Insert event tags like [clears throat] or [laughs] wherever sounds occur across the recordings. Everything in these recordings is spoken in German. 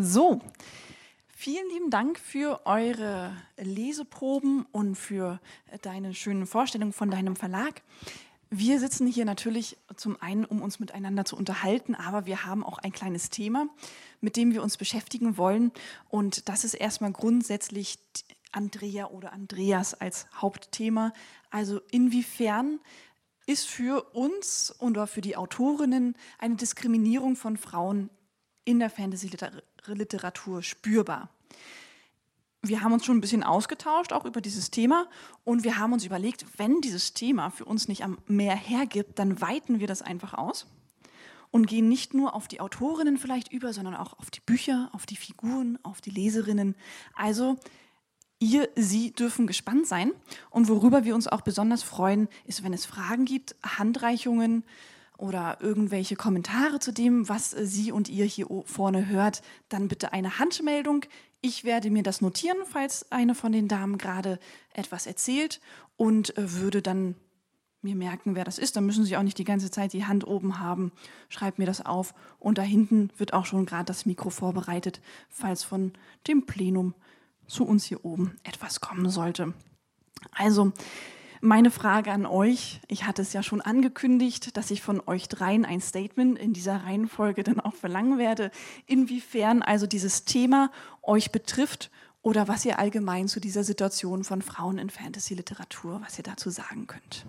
So, vielen lieben Dank für eure Leseproben und für deine schönen Vorstellungen von deinem Verlag. Wir sitzen hier natürlich zum einen, um uns miteinander zu unterhalten, aber wir haben auch ein kleines Thema, mit dem wir uns beschäftigen wollen. Und das ist erstmal grundsätzlich Andrea oder Andreas als Hauptthema. Also inwiefern ist für uns oder für die Autorinnen eine Diskriminierung von Frauen in der Fantasy-Literatur spürbar? wir haben uns schon ein bisschen ausgetauscht, auch über dieses Thema. Und wir haben uns überlegt, wenn dieses Thema für uns nicht am mehr hergibt, dann weiten wir das einfach aus und gehen nicht nur auf die Autorinnen vielleicht über, sondern auch auf die Bücher, auf die Figuren, auf die Leserinnen. Also ihr, sie dürfen gespannt sein. Und worüber wir uns auch besonders freuen, ist, wenn es Fragen gibt, Handreichungen oder irgendwelche Kommentare zu dem, was Sie und ihr hier vorne hört, dann bitte eine Handmeldung. Ich werde mir das notieren, falls eine von den Damen gerade etwas erzählt und äh, würde dann mir merken, wer das ist. Dann müssen Sie auch nicht die ganze Zeit die Hand oben haben. Schreibt mir das auf. Und da hinten wird auch schon gerade das Mikro vorbereitet, falls von dem Plenum zu uns hier oben etwas kommen sollte. Also, meine Frage an euch, ich hatte es ja schon angekündigt, dass ich von euch dreien ein Statement in dieser Reihenfolge dann auch verlangen werde, inwiefern also dieses Thema euch betrifft oder was ihr allgemein zu dieser Situation von Frauen in Fantasy-Literatur, was ihr dazu sagen könnt.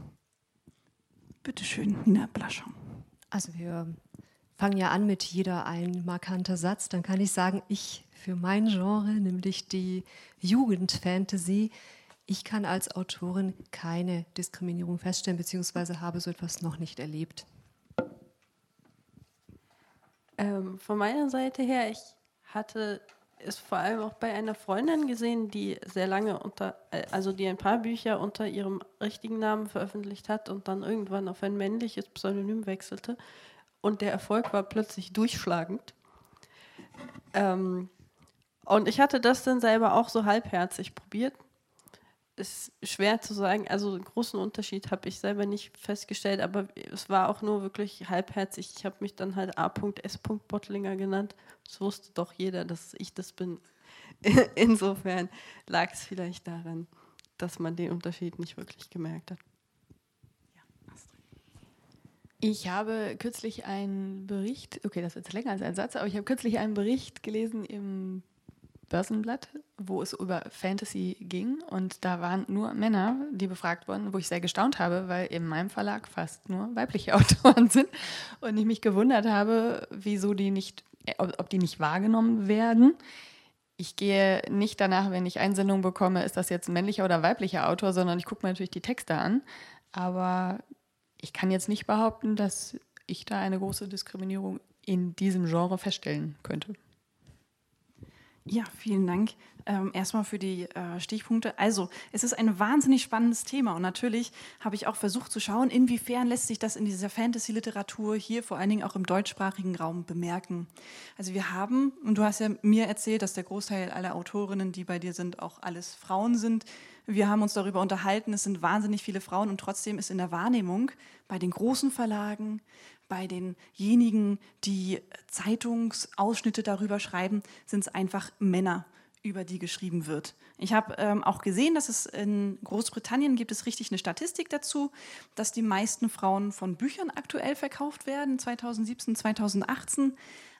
Bitte schön, Nina Blaschon. Also wir fangen ja an mit jeder ein markanter Satz. Dann kann ich sagen, ich für mein Genre, nämlich die Jugendfantasy, ich kann als Autorin keine Diskriminierung feststellen, beziehungsweise habe so etwas noch nicht erlebt. Ähm, von meiner Seite her, ich hatte es vor allem auch bei einer Freundin gesehen, die sehr lange unter, äh, also die ein paar Bücher unter ihrem richtigen Namen veröffentlicht hat und dann irgendwann auf ein männliches Pseudonym wechselte. Und der Erfolg war plötzlich durchschlagend. Ähm, und ich hatte das dann selber auch so halbherzig probiert ist schwer zu sagen. Also einen großen Unterschied habe ich selber nicht festgestellt, aber es war auch nur wirklich halbherzig. Ich habe mich dann halt A.S. Bottlinger genannt. Das wusste doch jeder, dass ich das bin. [laughs] Insofern lag es vielleicht daran, dass man den Unterschied nicht wirklich gemerkt hat. Ich habe kürzlich einen Bericht, okay, das ist länger als ein Satz, aber ich habe kürzlich einen Bericht gelesen im Börsenblatt, wo es über Fantasy ging und da waren nur Männer, die befragt wurden, wo ich sehr gestaunt habe, weil in meinem Verlag fast nur weibliche [laughs] Autoren sind und ich mich gewundert habe, wieso die nicht, ob die nicht wahrgenommen werden. Ich gehe nicht danach, wenn ich Einsendungen bekomme, ist das jetzt ein männlicher oder weiblicher Autor, sondern ich gucke mir natürlich die Texte an. Aber ich kann jetzt nicht behaupten, dass ich da eine große Diskriminierung in diesem Genre feststellen könnte. Ja, vielen Dank. Ähm, erstmal für die äh, Stichpunkte. Also, es ist ein wahnsinnig spannendes Thema und natürlich habe ich auch versucht zu schauen, inwiefern lässt sich das in dieser Fantasy-Literatur hier vor allen Dingen auch im deutschsprachigen Raum bemerken. Also wir haben, und du hast ja mir erzählt, dass der Großteil aller Autorinnen, die bei dir sind, auch alles Frauen sind. Wir haben uns darüber unterhalten, es sind wahnsinnig viele Frauen und trotzdem ist in der Wahrnehmung bei den großen Verlagen, bei denjenigen, die Zeitungsausschnitte darüber schreiben, sind es einfach Männer, über die geschrieben wird. Ich habe ähm, auch gesehen, dass es in Großbritannien gibt es richtig eine Statistik dazu, dass die meisten Frauen von Büchern aktuell verkauft werden, 2017, 2018,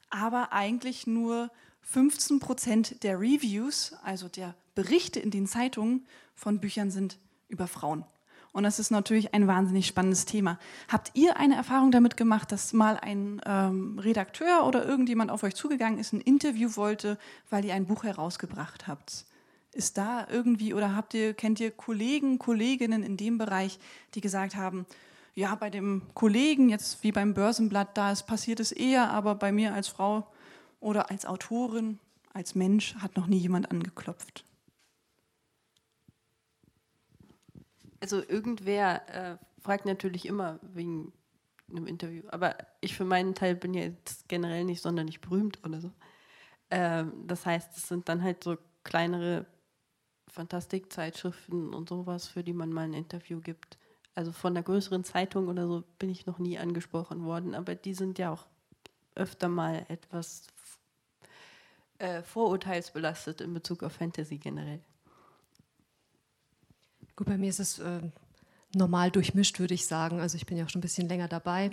aber eigentlich nur 15 Prozent der Reviews, also der Berichte in den Zeitungen von Büchern sind über Frauen. Und das ist natürlich ein wahnsinnig spannendes Thema. Habt ihr eine Erfahrung damit gemacht, dass mal ein ähm, Redakteur oder irgendjemand auf euch zugegangen ist, ein Interview wollte, weil ihr ein Buch herausgebracht habt? Ist da irgendwie oder habt ihr, kennt ihr Kollegen, Kolleginnen in dem Bereich, die gesagt haben, ja, bei dem Kollegen, jetzt wie beim Börsenblatt, da ist passiert es eher, aber bei mir als Frau oder als Autorin, als Mensch hat noch nie jemand angeklopft. Also irgendwer äh, fragt natürlich immer wegen einem Interview, aber ich für meinen Teil bin ja jetzt generell nicht sonderlich berühmt oder so. Ähm, das heißt, es sind dann halt so kleinere Fantastikzeitschriften und sowas, für die man mal ein Interview gibt. Also von einer größeren Zeitung oder so bin ich noch nie angesprochen worden, aber die sind ja auch öfter mal etwas äh, vorurteilsbelastet in Bezug auf Fantasy generell? Gut, bei mir ist es äh, normal durchmischt, würde ich sagen. Also ich bin ja auch schon ein bisschen länger dabei.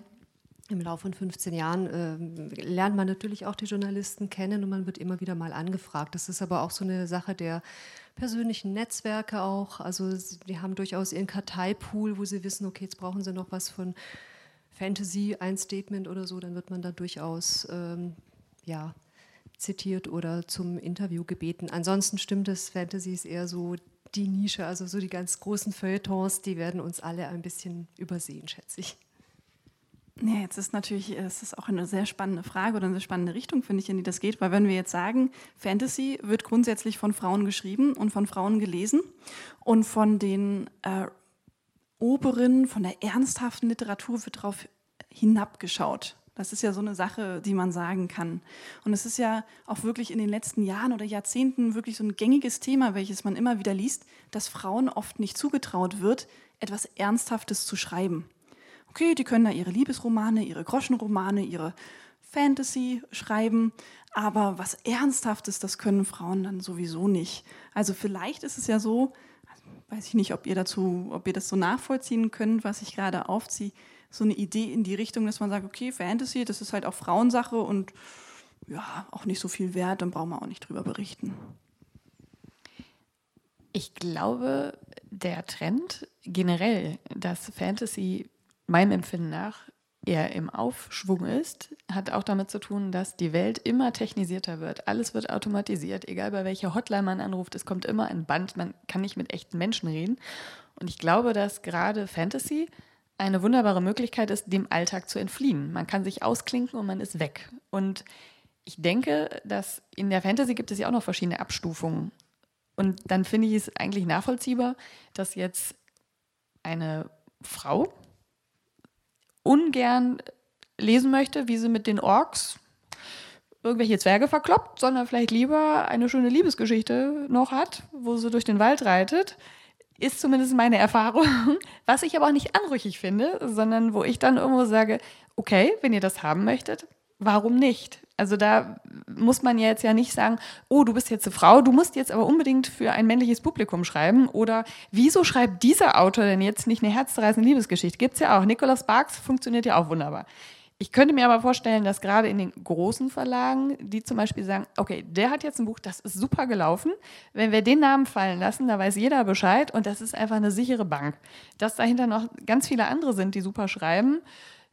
Im Laufe von 15 Jahren äh, lernt man natürlich auch die Journalisten kennen und man wird immer wieder mal angefragt. Das ist aber auch so eine Sache der persönlichen Netzwerke auch. Also die haben durchaus ihren Karteipool, wo sie wissen, okay, jetzt brauchen sie noch was von Fantasy, ein Statement oder so, dann wird man da durchaus ähm, ja, zitiert oder zum Interview gebeten. Ansonsten stimmt es, Fantasy ist eher so die Nische, also so die ganz großen Feuilletons, die werden uns alle ein bisschen übersehen, schätze ich. Ja, jetzt ist natürlich, es ist auch eine sehr spannende Frage oder eine spannende Richtung, finde ich, in die das geht, weil wenn wir jetzt sagen, Fantasy wird grundsätzlich von Frauen geschrieben und von Frauen gelesen und von den äh, oberen, von der ernsthaften Literatur wird darauf hinabgeschaut. Das ist ja so eine Sache, die man sagen kann. Und es ist ja auch wirklich in den letzten Jahren oder Jahrzehnten wirklich so ein gängiges Thema, welches man immer wieder liest, dass Frauen oft nicht zugetraut wird, etwas Ernsthaftes zu schreiben. Okay, die können da ihre Liebesromane, ihre Groschenromane, ihre Fantasy schreiben, aber was Ernsthaftes, das können Frauen dann sowieso nicht. Also vielleicht ist es ja so, weiß ich nicht, ob ihr dazu, ob ihr das so nachvollziehen könnt, was ich gerade aufziehe, so eine Idee in die Richtung, dass man sagt, okay, Fantasy, das ist halt auch Frauensache und ja, auch nicht so viel wert, dann brauchen wir auch nicht drüber berichten. Ich glaube, der Trend generell, dass Fantasy meinem Empfinden nach eher im Aufschwung ist, hat auch damit zu tun, dass die Welt immer technisierter wird. Alles wird automatisiert, egal bei welcher Hotline man anruft, es kommt immer ein Band, man kann nicht mit echten Menschen reden. Und ich glaube, dass gerade Fantasy eine wunderbare Möglichkeit ist, dem Alltag zu entfliehen. Man kann sich ausklinken und man ist weg. Und ich denke, dass in der Fantasy gibt es ja auch noch verschiedene Abstufungen. Und dann finde ich es eigentlich nachvollziehbar, dass jetzt eine Frau ungern lesen möchte, wie sie mit den Orks irgendwelche Zwerge verkloppt, sondern vielleicht lieber eine schöne Liebesgeschichte noch hat, wo sie durch den Wald reitet ist zumindest meine Erfahrung. [laughs] Was ich aber auch nicht anrüchig finde, sondern wo ich dann irgendwo sage, okay, wenn ihr das haben möchtet, warum nicht? Also da muss man ja jetzt ja nicht sagen, oh, du bist jetzt eine Frau, du musst jetzt aber unbedingt für ein männliches Publikum schreiben. Oder wieso schreibt dieser Autor denn jetzt nicht eine herzzerreißende Liebesgeschichte? Gibt es ja auch. Nicholas Sparks funktioniert ja auch wunderbar. Ich könnte mir aber vorstellen, dass gerade in den großen Verlagen, die zum Beispiel sagen, okay, der hat jetzt ein Buch, das ist super gelaufen. Wenn wir den Namen fallen lassen, da weiß jeder Bescheid und das ist einfach eine sichere Bank. Dass dahinter noch ganz viele andere sind, die super schreiben,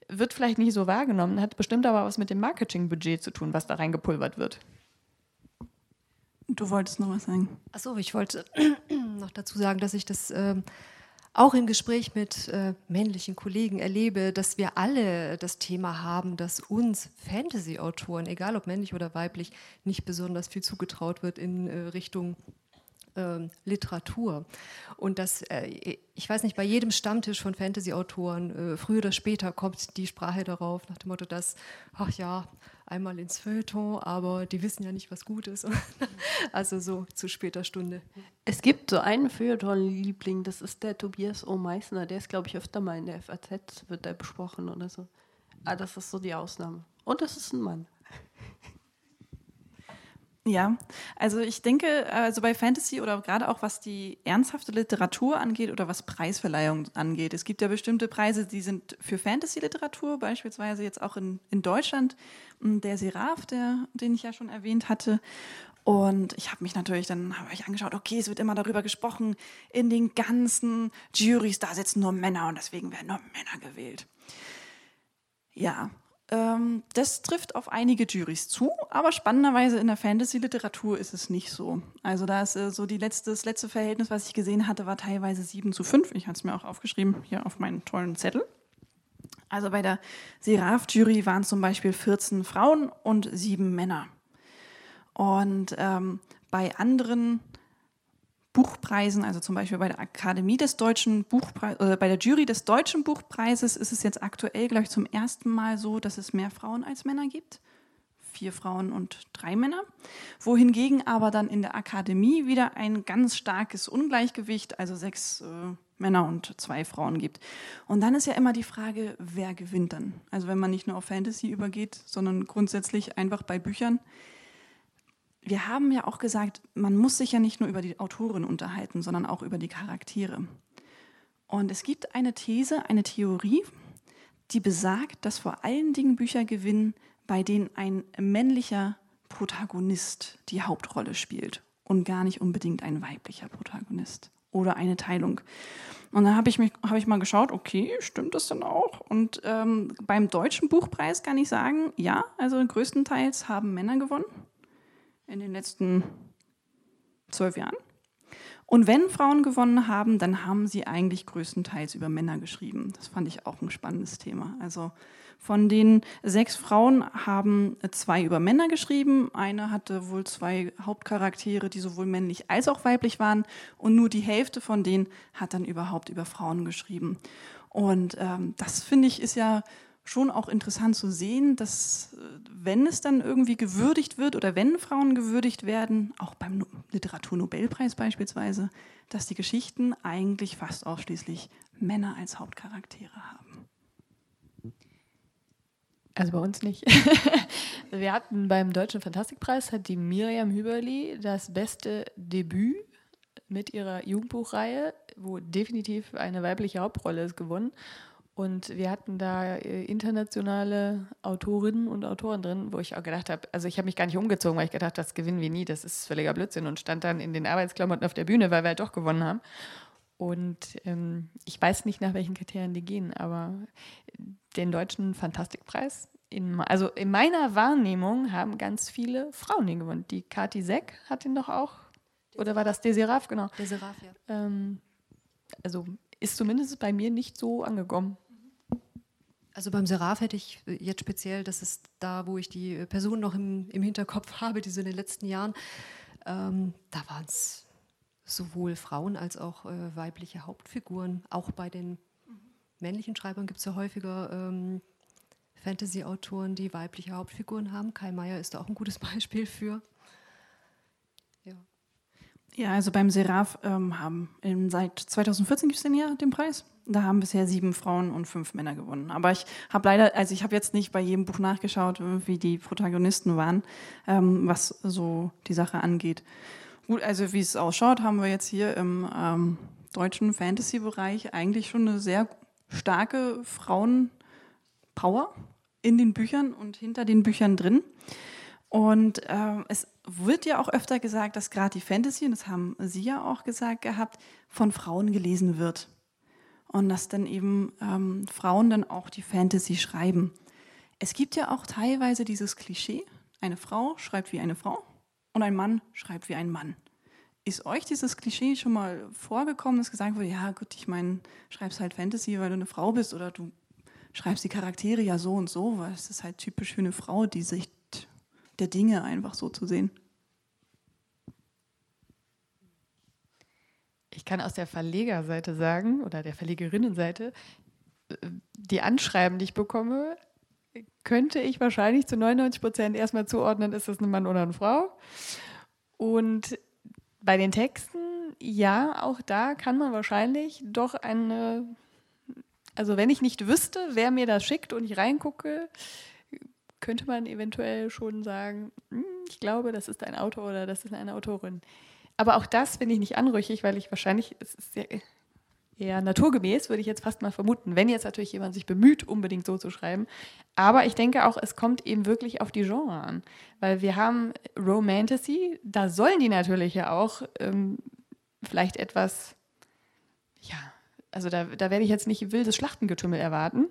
wird vielleicht nicht so wahrgenommen, hat bestimmt aber was mit dem Marketingbudget zu tun, was da reingepulvert wird. Du wolltest noch was sagen. Achso, ich wollte [clears throat] noch dazu sagen, dass ich das ähm, auch im Gespräch mit äh, männlichen Kollegen erlebe, dass wir alle das Thema haben, dass uns Fantasy-Autoren, egal ob männlich oder weiblich, nicht besonders viel zugetraut wird in äh, Richtung äh, Literatur. Und das, äh, ich weiß nicht, bei jedem Stammtisch von Fantasy-Autoren, äh, früher oder später kommt die Sprache darauf, nach dem Motto, dass, ach ja, einmal ins Feuilleton, aber die wissen ja nicht, was gut ist. [laughs] also so zu später Stunde. Es gibt so einen Feuilleton-Liebling, das ist der Tobias O. Meissner. Der ist, glaube ich, öfter mal in der FAZ, wird der besprochen oder so. Aber ah, das ist so die Ausnahme. Und das ist ein Mann. Ja, also ich denke, also bei Fantasy oder gerade auch was die ernsthafte Literatur angeht oder was Preisverleihung angeht. Es gibt ja bestimmte Preise, die sind für Fantasy-Literatur, beispielsweise jetzt auch in, in Deutschland. Hm, der Seraph, der, den ich ja schon erwähnt hatte. Und ich habe mich natürlich, dann habe ich angeschaut, okay, es wird immer darüber gesprochen, in den ganzen Juries, da sitzen nur Männer und deswegen werden nur Männer gewählt. Ja, ähm, das trifft auf einige Juries zu, aber spannenderweise in der Fantasy-Literatur ist es nicht so. Also da ist äh, so die letzte, das letzte Verhältnis, was ich gesehen hatte, war teilweise 7 zu 5. Ich hatte es mir auch aufgeschrieben hier auf meinen tollen Zettel. Also bei der Seraph-Jury waren zum Beispiel 14 Frauen und 7 Männer. Und ähm, bei anderen Buchpreisen, also zum Beispiel bei der Akademie des Deutschen Buchpreises, äh, bei der Jury des Deutschen Buchpreises ist es jetzt aktuell, glaube ich, zum ersten Mal so, dass es mehr Frauen als Männer gibt. Vier Frauen und drei Männer. Wohingegen aber dann in der Akademie wieder ein ganz starkes Ungleichgewicht, also sechs äh, Männer und zwei Frauen gibt. Und dann ist ja immer die Frage, wer gewinnt dann? Also wenn man nicht nur auf Fantasy übergeht, sondern grundsätzlich einfach bei Büchern wir haben ja auch gesagt, man muss sich ja nicht nur über die Autorin unterhalten, sondern auch über die Charaktere. Und es gibt eine These, eine Theorie, die besagt, dass vor allen Dingen Bücher gewinnen, bei denen ein männlicher Protagonist die Hauptrolle spielt und gar nicht unbedingt ein weiblicher Protagonist oder eine Teilung. Und dann habe ich, hab ich mal geschaut, okay, stimmt das denn auch? Und ähm, beim Deutschen Buchpreis kann ich sagen, ja, also größtenteils haben Männer gewonnen in den letzten zwölf Jahren. Und wenn Frauen gewonnen haben, dann haben sie eigentlich größtenteils über Männer geschrieben. Das fand ich auch ein spannendes Thema. Also von den sechs Frauen haben zwei über Männer geschrieben. Eine hatte wohl zwei Hauptcharaktere, die sowohl männlich als auch weiblich waren. Und nur die Hälfte von denen hat dann überhaupt über Frauen geschrieben. Und ähm, das finde ich ist ja schon auch interessant zu sehen, dass äh, wenn es dann irgendwie gewürdigt wird oder wenn Frauen gewürdigt werden, auch beim Literaturnobelpreis beispielsweise, dass die Geschichten eigentlich fast ausschließlich Männer als Hauptcharaktere haben. Also bei uns nicht. [laughs] Wir hatten beim Deutschen Fantastikpreis hat die Miriam Hüberli das beste Debüt mit ihrer Jugendbuchreihe, wo definitiv eine weibliche Hauptrolle ist, gewonnen. Und wir hatten da äh, internationale Autorinnen und Autoren drin, wo ich auch gedacht habe, also ich habe mich gar nicht umgezogen, weil ich gedacht habe, das gewinnen wir nie, das ist völliger Blödsinn und stand dann in den Arbeitsklamotten auf der Bühne, weil wir halt doch gewonnen haben. Und ähm, ich weiß nicht, nach welchen Kriterien die gehen, aber den deutschen Fantastikpreis, in, also in meiner Wahrnehmung haben ganz viele Frauen den gewonnen. Die Kati Seck hat ihn doch auch, oder war das Deseraf, genau. Deseraf, ja. Ähm, also ist zumindest bei mir nicht so angekommen. Also beim Seraph hätte ich jetzt speziell, das ist da, wo ich die Person noch im, im Hinterkopf [laughs] habe, die so in den letzten Jahren, ähm, da waren es sowohl Frauen als auch äh, weibliche Hauptfiguren. Auch bei den männlichen Schreibern gibt es ja häufiger ähm, Fantasy-Autoren, die weibliche Hauptfiguren haben. Kai Meier ist da auch ein gutes [laughs] Beispiel für. Ja, also beim Seraph ähm, haben in, seit 2014 gibt es den ja den Preis. Da haben bisher sieben Frauen und fünf Männer gewonnen. Aber ich habe leider, also ich habe jetzt nicht bei jedem Buch nachgeschaut, wie die Protagonisten waren, ähm, was so die Sache angeht. Gut, also wie es ausschaut, haben wir jetzt hier im ähm, deutschen Fantasy-Bereich eigentlich schon eine sehr starke Frauenpower in den Büchern und hinter den Büchern drin. Und ähm, es wird ja auch öfter gesagt, dass gerade die Fantasy, und das haben Sie ja auch gesagt gehabt, von Frauen gelesen wird und dass dann eben ähm, Frauen dann auch die Fantasy schreiben. Es gibt ja auch teilweise dieses Klischee, eine Frau schreibt wie eine Frau und ein Mann schreibt wie ein Mann. Ist euch dieses Klischee schon mal vorgekommen, dass gesagt wurde, ja gut, ich meine, schreibst halt Fantasy, weil du eine Frau bist oder du schreibst die Charaktere ja so und so, weil es ist halt typisch für eine Frau, die Sicht der Dinge einfach so zu sehen. Ich kann aus der Verlegerseite sagen oder der Verlegerinnenseite, äh, die Anschreiben, die ich bekomme, könnte ich wahrscheinlich zu 99 Prozent erstmal zuordnen, ist das ein Mann oder eine Frau. Und bei den Texten, ja, auch da kann man wahrscheinlich doch eine, also wenn ich nicht wüsste, wer mir das schickt und ich reingucke, könnte man eventuell schon sagen, hm, ich glaube, das ist ein Autor oder das ist eine Autorin. Aber auch das finde ich nicht anrüchig, weil ich wahrscheinlich, es ist sehr, eher naturgemäß, würde ich jetzt fast mal vermuten, wenn jetzt natürlich jemand sich bemüht, unbedingt so zu schreiben. Aber ich denke auch, es kommt eben wirklich auf die Genre an. Weil wir haben Romantasy, da sollen die natürlich ja auch ähm, vielleicht etwas, ja, also da, da werde ich jetzt nicht wildes Schlachtengetümmel erwarten.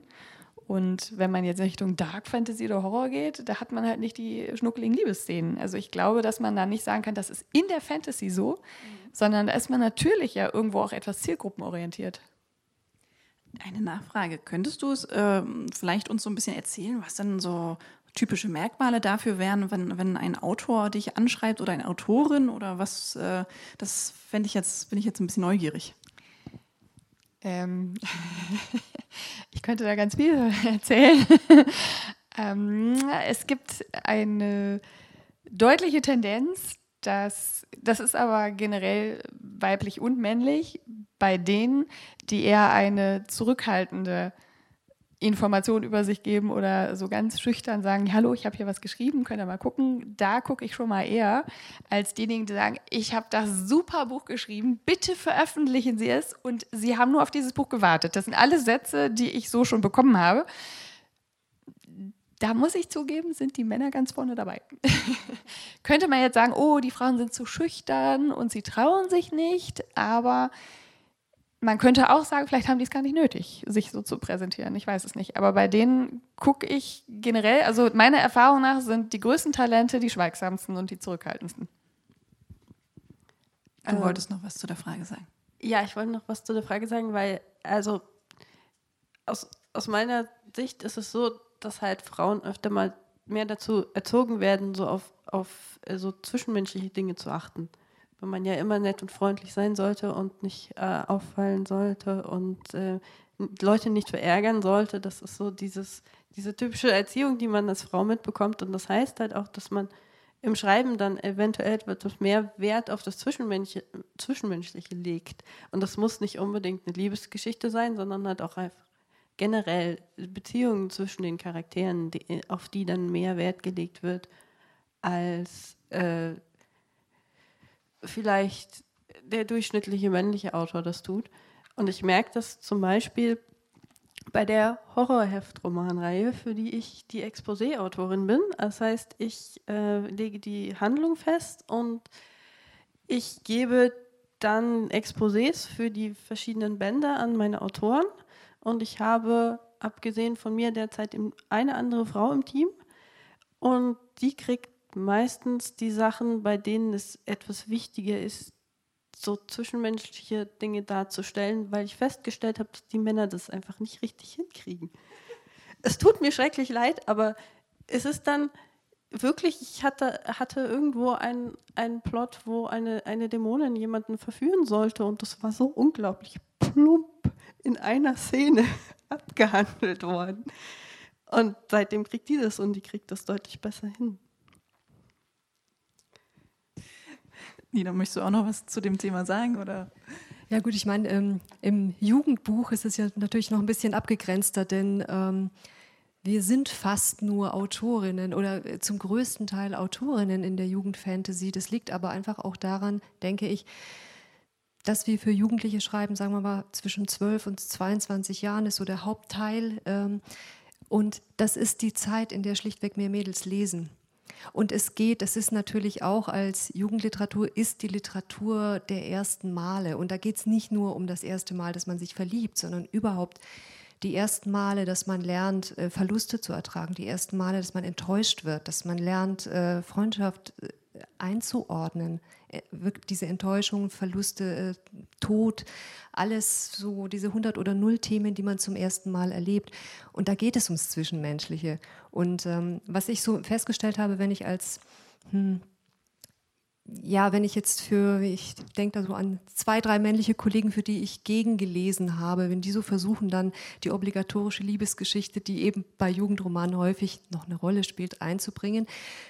Und wenn man jetzt in Richtung Dark Fantasy oder Horror geht, da hat man halt nicht die schnuckeligen Liebesszenen. Also ich glaube, dass man da nicht sagen kann, das ist in der Fantasy so, mhm. sondern da ist man natürlich ja irgendwo auch etwas zielgruppenorientiert. Eine Nachfrage. Könntest du es äh, vielleicht uns so ein bisschen erzählen, was dann so typische Merkmale dafür wären, wenn, wenn ein Autor dich anschreibt oder eine Autorin oder was? Äh, das fände ich jetzt, bin ich jetzt ein bisschen neugierig. Ähm, [laughs] ich könnte da ganz viel [laughs] erzählen. [laughs] ähm, es gibt eine deutliche Tendenz, dass das ist aber generell weiblich und männlich bei denen, die eher eine zurückhaltende Informationen über sich geben oder so ganz schüchtern sagen, hallo, ich habe hier was geschrieben, könnt ihr mal gucken. Da gucke ich schon mal eher, als diejenigen, die sagen, ich habe das super Buch geschrieben, bitte veröffentlichen Sie es. Und Sie haben nur auf dieses Buch gewartet. Das sind alle Sätze, die ich so schon bekommen habe. Da muss ich zugeben, sind die Männer ganz vorne dabei. [laughs] Könnte man jetzt sagen, oh, die Frauen sind zu schüchtern und sie trauen sich nicht, aber man könnte auch sagen, vielleicht haben die es gar nicht nötig, sich so zu präsentieren. Ich weiß es nicht. Aber bei denen gucke ich generell, also meiner Erfahrung nach sind die größten Talente die schweigsamsten und die zurückhaltendsten. Du ähm, wolltest noch was zu der Frage sagen. Ja, ich wollte noch was zu der Frage sagen, weil, also aus, aus meiner Sicht ist es so, dass halt Frauen öfter mal mehr dazu erzogen werden, so auf, auf äh, so zwischenmenschliche Dinge zu achten wenn man ja immer nett und freundlich sein sollte und nicht äh, auffallen sollte und äh, Leute nicht verärgern sollte. Das ist so dieses, diese typische Erziehung, die man als Frau mitbekommt. Und das heißt halt auch, dass man im Schreiben dann eventuell etwas mehr Wert auf das Zwischenmenschliche, Zwischenmenschliche legt. Und das muss nicht unbedingt eine Liebesgeschichte sein, sondern halt auch einfach generell Beziehungen zwischen den Charakteren, die, auf die dann mehr Wert gelegt wird als äh, vielleicht der durchschnittliche männliche Autor das tut. Und ich merke das zum Beispiel bei der Horrorheftromanreihe, für die ich die Exposé-Autorin bin. Das heißt, ich äh, lege die Handlung fest und ich gebe dann Exposés für die verschiedenen Bände an meine Autoren. Und ich habe, abgesehen von mir, derzeit eine andere Frau im Team. Und die kriegt meistens die Sachen, bei denen es etwas wichtiger ist, so zwischenmenschliche Dinge darzustellen, weil ich festgestellt habe, dass die Männer das einfach nicht richtig hinkriegen. Es tut mir schrecklich leid, aber es ist dann wirklich, ich hatte, hatte irgendwo einen, einen Plot, wo eine, eine Dämonin jemanden verführen sollte und das war so unglaublich plump in einer Szene [laughs] abgehandelt worden. Und seitdem kriegt die das und die kriegt das deutlich besser hin. Nina, möchtest du auch noch was zu dem Thema sagen? Oder? Ja gut, ich meine, ähm, im Jugendbuch ist es ja natürlich noch ein bisschen abgegrenzter, denn ähm, wir sind fast nur Autorinnen oder äh, zum größten Teil Autorinnen in der Jugendfantasy. Das liegt aber einfach auch daran, denke ich, dass wir für Jugendliche schreiben, sagen wir mal, zwischen 12 und 22 Jahren ist so der Hauptteil. Ähm, und das ist die Zeit, in der schlichtweg mehr Mädels lesen. Und es geht, das ist natürlich auch als Jugendliteratur, ist die Literatur der ersten Male. Und da geht es nicht nur um das erste Mal, dass man sich verliebt, sondern überhaupt die ersten Male, dass man lernt, äh, Verluste zu ertragen, die ersten Male, dass man enttäuscht wird, dass man lernt, äh, Freundschaft äh, einzuordnen, diese Enttäuschung, Verluste, Tod, alles so diese 100 oder 0 Themen, die man zum ersten Mal erlebt. Und da geht es ums Zwischenmenschliche. Und ähm, was ich so festgestellt habe, wenn ich als hm, ja, wenn ich jetzt für, ich denke da so an zwei, drei männliche Kollegen, für die ich gegengelesen habe, wenn die so versuchen, dann die obligatorische Liebesgeschichte, die eben bei Jugendromanen häufig noch eine Rolle spielt, einzubringen,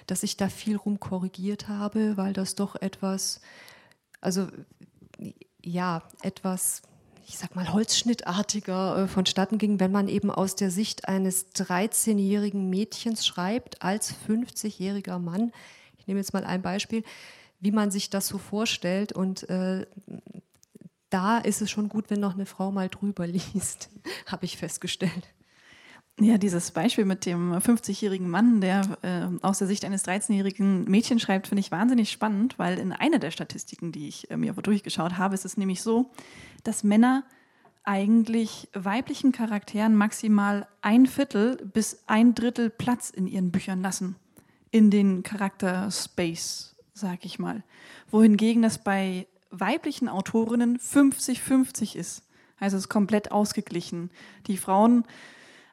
dass ich da viel rumkorrigiert habe, weil das doch etwas, also ja, etwas, ich sag mal, holzschnittartiger äh, vonstatten ging, wenn man eben aus der Sicht eines 13-jährigen Mädchens schreibt, als 50-jähriger Mann. Ich nehme jetzt mal ein Beispiel, wie man sich das so vorstellt. Und äh, da ist es schon gut, wenn noch eine Frau mal drüber [laughs] liest, habe ich festgestellt. Ja, dieses Beispiel mit dem 50-jährigen Mann, der äh, aus der Sicht eines 13-jährigen Mädchens schreibt, finde ich wahnsinnig spannend, weil in einer der Statistiken, die ich äh, mir durchgeschaut habe, ist es nämlich so, dass Männer eigentlich weiblichen Charakteren maximal ein Viertel bis ein Drittel Platz in ihren Büchern lassen. In den Charakter-Space, sag ich mal. Wohingegen das bei weiblichen Autorinnen 50-50 ist. Also es ist komplett ausgeglichen. Die Frauen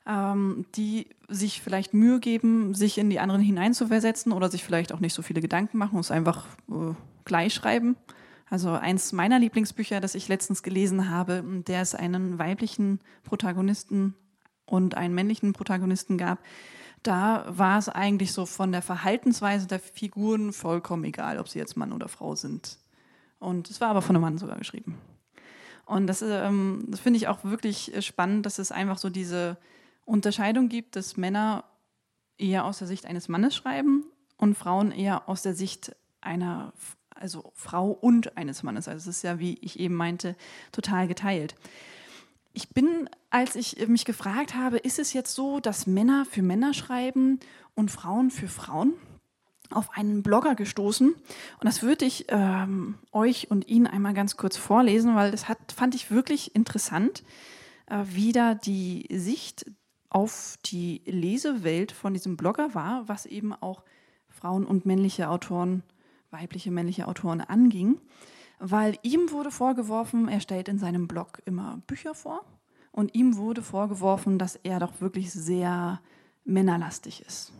ähm, die sich vielleicht Mühe geben, sich in die anderen hineinzuversetzen oder sich vielleicht auch nicht so viele Gedanken machen und es einfach äh, gleich schreiben. Also eins meiner Lieblingsbücher, das ich letztens gelesen habe, der es einen weiblichen Protagonisten und einen männlichen Protagonisten gab, da war es eigentlich so von der Verhaltensweise der Figuren vollkommen egal, ob sie jetzt Mann oder Frau sind. Und es war aber von einem Mann sogar geschrieben. Und das, ähm, das finde ich auch wirklich spannend, dass es einfach so diese Unterscheidung gibt, dass Männer eher aus der Sicht eines Mannes schreiben und Frauen eher aus der Sicht einer, also Frau und eines Mannes. Also es ist ja, wie ich eben meinte, total geteilt. Ich bin, als ich mich gefragt habe, ist es jetzt so, dass Männer für Männer schreiben und Frauen für Frauen? auf einen Blogger gestoßen und das würde ich ähm, euch und Ihnen einmal ganz kurz vorlesen, weil das hat, fand ich wirklich interessant, äh, wie da die Sicht auf die Lesewelt von diesem Blogger war, was eben auch Frauen und männliche Autoren, weibliche männliche Autoren anging, weil ihm wurde vorgeworfen, er stellt in seinem Blog immer Bücher vor und ihm wurde vorgeworfen, dass er doch wirklich sehr männerlastig ist.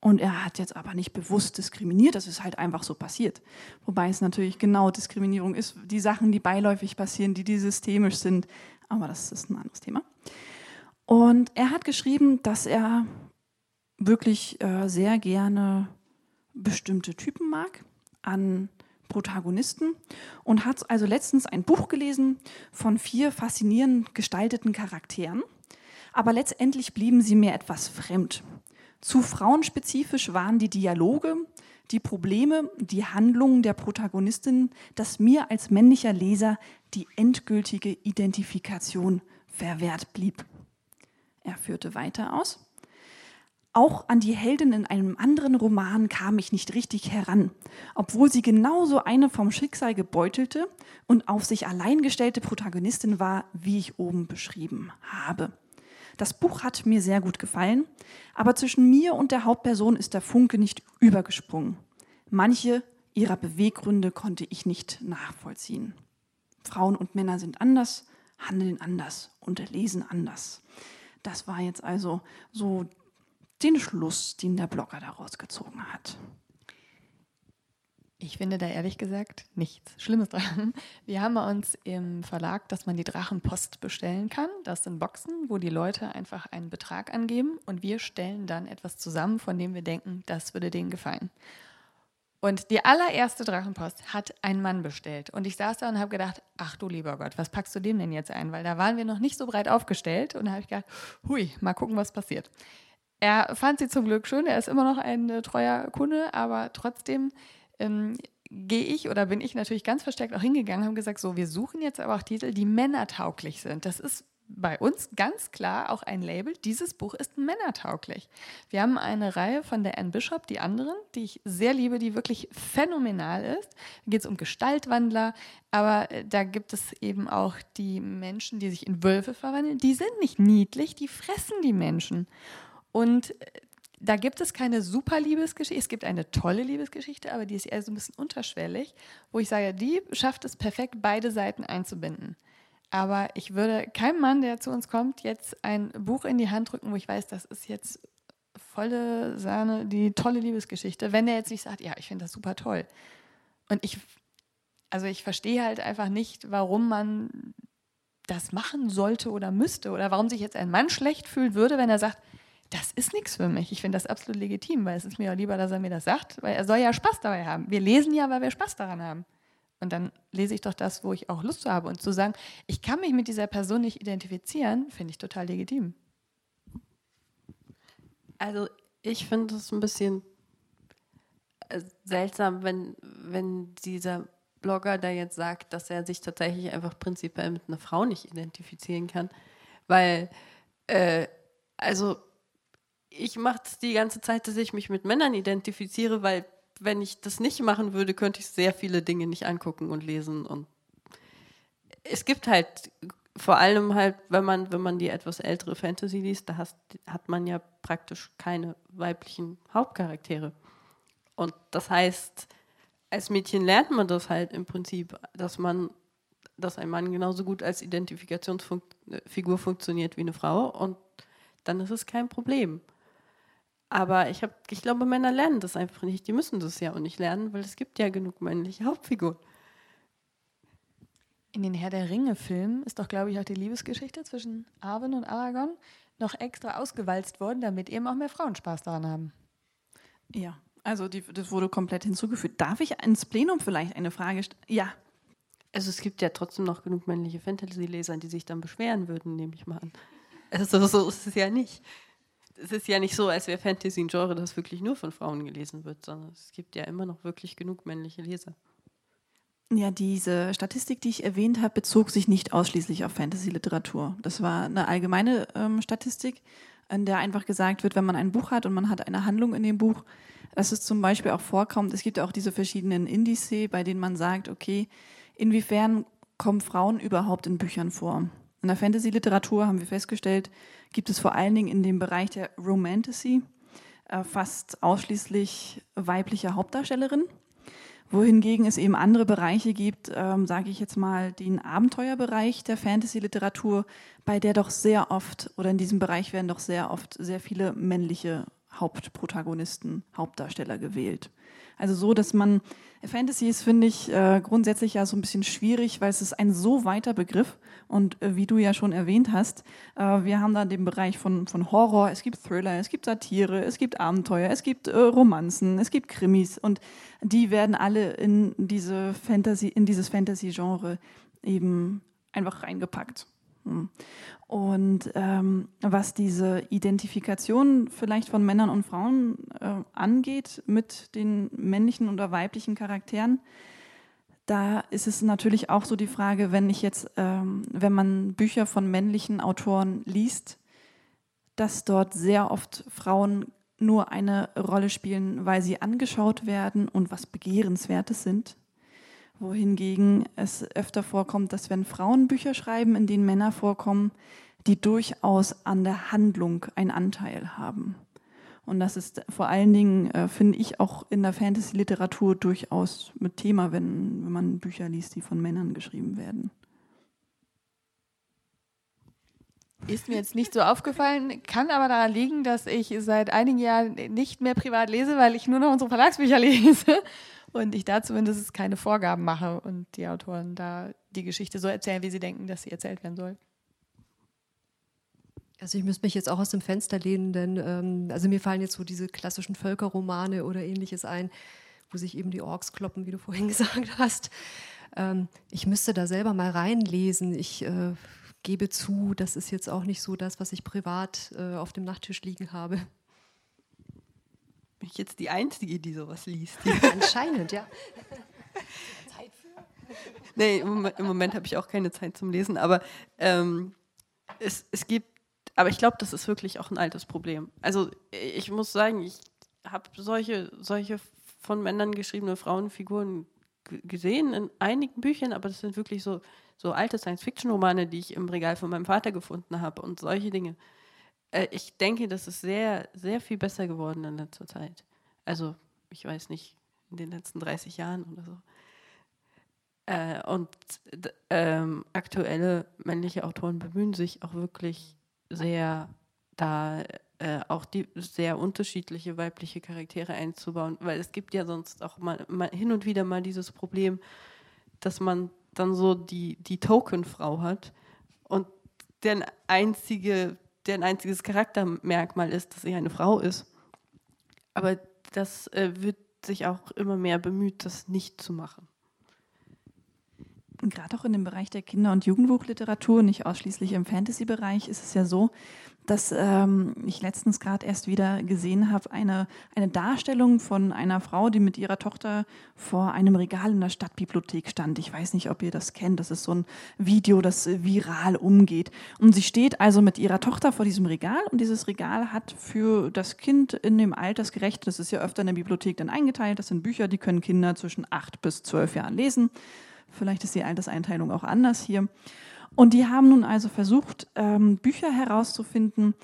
Und er hat jetzt aber nicht bewusst diskriminiert, das ist halt einfach so passiert. Wobei es natürlich genau Diskriminierung ist, die Sachen, die beiläufig passieren, die, die systemisch sind. Aber das ist ein anderes Thema. Und er hat geschrieben, dass er wirklich äh, sehr gerne bestimmte Typen mag an Protagonisten und hat also letztens ein Buch gelesen von vier faszinierend gestalteten Charakteren. Aber letztendlich blieben sie mir etwas fremd. Zu frauenspezifisch waren die Dialoge, die Probleme, die Handlungen der Protagonistin, dass mir als männlicher Leser die endgültige Identifikation verwehrt blieb. Er führte weiter aus. Auch an die Heldin in einem anderen Roman kam ich nicht richtig heran, obwohl sie genauso eine vom Schicksal gebeutelte und auf sich allein gestellte Protagonistin war, wie ich oben beschrieben habe. Das Buch hat mir sehr gut gefallen, aber zwischen mir und der Hauptperson ist der Funke nicht übergesprungen. Manche ihrer Beweggründe konnte ich nicht nachvollziehen. Frauen und Männer sind anders, handeln anders und lesen anders. Das war jetzt also so den Schluss, den der Blogger daraus gezogen hat. Ich finde da ehrlich gesagt nichts Schlimmes dran. Wir haben bei uns im Verlag, dass man die Drachenpost bestellen kann. Das sind Boxen, wo die Leute einfach einen Betrag angeben und wir stellen dann etwas zusammen, von dem wir denken, das würde denen gefallen. Und die allererste Drachenpost hat ein Mann bestellt. Und ich saß da und habe gedacht, ach du lieber Gott, was packst du dem denn jetzt ein? Weil da waren wir noch nicht so breit aufgestellt. Und da habe ich gedacht, hui, mal gucken, was passiert. Er fand sie zum Glück schön. Er ist immer noch ein äh, treuer Kunde, aber trotzdem ähm, gehe ich oder bin ich natürlich ganz verstärkt auch hingegangen und habe gesagt, so, wir suchen jetzt aber auch Titel, die männertauglich sind. Das ist bei uns ganz klar auch ein Label, dieses Buch ist männertauglich. Wir haben eine Reihe von der Anne Bishop, die anderen, die ich sehr liebe, die wirklich phänomenal ist. Da geht es um Gestaltwandler, aber äh, da gibt es eben auch die Menschen, die sich in Wölfe verwandeln. Die sind nicht niedlich, die fressen die Menschen. Und äh, da gibt es keine super Liebesgeschichte. Es gibt eine tolle Liebesgeschichte, aber die ist eher so ein bisschen unterschwellig, wo ich sage, die schafft es perfekt, beide Seiten einzubinden. Aber ich würde keinem Mann, der zu uns kommt, jetzt ein Buch in die Hand drücken, wo ich weiß, das ist jetzt volle Sahne, die tolle Liebesgeschichte, wenn der jetzt nicht sagt, ja, ich finde das super toll. Und ich, also ich verstehe halt einfach nicht, warum man das machen sollte oder müsste oder warum sich jetzt ein Mann schlecht fühlen würde, wenn er sagt, das ist nichts für mich. Ich finde das absolut legitim, weil es ist mir ja lieber, dass er mir das sagt, weil er soll ja Spaß dabei haben. Wir lesen ja, weil wir Spaß daran haben. Und dann lese ich doch das, wo ich auch Lust habe. Und zu sagen, ich kann mich mit dieser Person nicht identifizieren, finde ich total legitim. Also ich finde es ein bisschen äh, seltsam, wenn, wenn dieser Blogger da jetzt sagt, dass er sich tatsächlich einfach prinzipiell mit einer Frau nicht identifizieren kann. Weil, äh, also ich mache es die ganze Zeit, dass ich mich mit Männern identifiziere, weil wenn ich das nicht machen würde, könnte ich sehr viele Dinge nicht angucken und lesen. Und es gibt halt vor allem halt, wenn man, wenn man die etwas ältere Fantasy liest, da hast, hat man ja praktisch keine weiblichen Hauptcharaktere. Und das heißt, als Mädchen lernt man das halt im Prinzip, dass man, dass ein Mann genauso gut als Identifikationsfigur funktioniert wie eine Frau und dann ist es kein Problem. Aber ich, hab, ich glaube, Männer lernen das einfach nicht. Die müssen das ja auch nicht lernen, weil es gibt ja genug männliche Hauptfiguren. In den Herr der Ringe-Filmen ist doch, glaube ich, auch die Liebesgeschichte zwischen Arwen und Aragorn noch extra ausgewalzt worden, damit eben auch mehr Frauen Spaß daran haben. Ja, also die, das wurde komplett hinzugefügt. Darf ich ins Plenum vielleicht eine Frage stellen? Ja. Also es gibt ja trotzdem noch genug männliche Fantasy-Leser, die sich dann beschweren würden, nehme ich mal an. Also so ist es ja nicht. Es ist ja nicht so, als wäre Fantasy ein Genre, das wirklich nur von Frauen gelesen wird, sondern es gibt ja immer noch wirklich genug männliche Leser. Ja, diese Statistik, die ich erwähnt habe, bezog sich nicht ausschließlich auf Fantasy-Literatur. Das war eine allgemeine ähm, Statistik, in der einfach gesagt wird, wenn man ein Buch hat und man hat eine Handlung in dem Buch, dass es zum Beispiel auch vorkommt, es gibt auch diese verschiedenen Indices, bei denen man sagt, okay, inwiefern kommen Frauen überhaupt in Büchern vor? In der Fantasy-Literatur haben wir festgestellt, gibt es vor allen Dingen in dem Bereich der Romantasy äh, fast ausschließlich weibliche Hauptdarstellerinnen wohingegen es eben andere Bereiche gibt, ähm, sage ich jetzt mal den Abenteuerbereich der Fantasy-Literatur, bei der doch sehr oft oder in diesem Bereich werden doch sehr oft sehr viele männliche Hauptprotagonisten, Hauptdarsteller gewählt. Also so, dass man, Fantasy ist, finde ich, äh, grundsätzlich ja so ein bisschen schwierig, weil es ist ein so weiter Begriff und äh, wie du ja schon erwähnt hast, äh, wir haben da den Bereich von, von Horror, es gibt Thriller, es gibt Satire, es gibt Abenteuer, es gibt äh, Romanzen, es gibt Krimis und die werden alle in diese Fantasy, in dieses Fantasy-Genre eben einfach reingepackt. Hm. Und ähm, was diese Identifikation vielleicht von Männern und Frauen äh, angeht mit den männlichen oder weiblichen Charakteren, da ist es natürlich auch so die Frage, wenn ich jetzt, ähm, wenn man Bücher von männlichen Autoren liest, dass dort sehr oft Frauen nur eine Rolle spielen, weil sie angeschaut werden und was Begehrenswertes sind wohingegen es öfter vorkommt, dass wenn Frauen Bücher schreiben, in denen Männer vorkommen, die durchaus an der Handlung einen Anteil haben. Und das ist vor allen Dingen, äh, finde ich, auch in der Fantasy-Literatur durchaus mit Thema, wenn, wenn man Bücher liest, die von Männern geschrieben werden. Ist mir jetzt nicht so aufgefallen, kann aber daran liegen, dass ich seit einigen Jahren nicht mehr privat lese, weil ich nur noch unsere Verlagsbücher [laughs] lese und ich da zumindest keine Vorgaben mache und die Autoren da die Geschichte so erzählen, wie sie denken, dass sie erzählt werden soll. Also ich müsste mich jetzt auch aus dem Fenster lehnen, denn ähm, also mir fallen jetzt so diese klassischen Völkerromane oder ähnliches ein, wo sich eben die Orks kloppen, wie du vorhin [laughs] gesagt hast. Ähm, ich müsste da selber mal reinlesen. Ich äh, gebe zu, das ist jetzt auch nicht so das, was ich privat äh, auf dem Nachttisch liegen habe. Bin ich jetzt die Einzige, die sowas liest? [laughs] [laughs] Anscheinend, ja. Zeit für? Nee, im, im Moment habe ich auch keine Zeit zum Lesen, aber ähm, es, es gibt, aber ich glaube, das ist wirklich auch ein altes Problem. Also ich muss sagen, ich habe solche, solche von Männern geschriebene Frauenfiguren gesehen in einigen Büchern, aber das sind wirklich so, so alte Science-Fiction-Romane, die ich im Regal von meinem Vater gefunden habe und solche Dinge. Äh, ich denke, das ist sehr, sehr viel besser geworden in letzter Zeit. Also, ich weiß nicht, in den letzten 30 Jahren oder so. Äh, und ähm, aktuelle männliche Autoren bemühen sich auch wirklich sehr, da äh, auch die sehr unterschiedliche weibliche Charaktere einzubauen, weil es gibt ja sonst auch mal, mal hin und wieder mal dieses Problem, dass man dann so die, die Token-Frau hat und deren einzige deren einziges Charaktermerkmal ist, dass sie eine Frau ist. Aber das äh, wird sich auch immer mehr bemüht, das nicht zu machen. Gerade auch in dem Bereich der Kinder- und Jugendbuchliteratur, nicht ausschließlich im Fantasy-Bereich, ist es ja so, dass ähm, ich letztens gerade erst wieder gesehen habe, eine, eine Darstellung von einer Frau, die mit ihrer Tochter vor einem Regal in der Stadtbibliothek stand. Ich weiß nicht, ob ihr das kennt. Das ist so ein Video, das viral umgeht. Und sie steht also mit ihrer Tochter vor diesem Regal und dieses Regal hat für das Kind in dem Altersgerecht, das ist ja öfter in der Bibliothek dann eingeteilt, das sind Bücher, die können Kinder zwischen acht bis zwölf Jahren lesen. Vielleicht ist die Alterseinteilung auch anders hier. Und die haben nun also versucht, ähm, Bücher herauszufinden,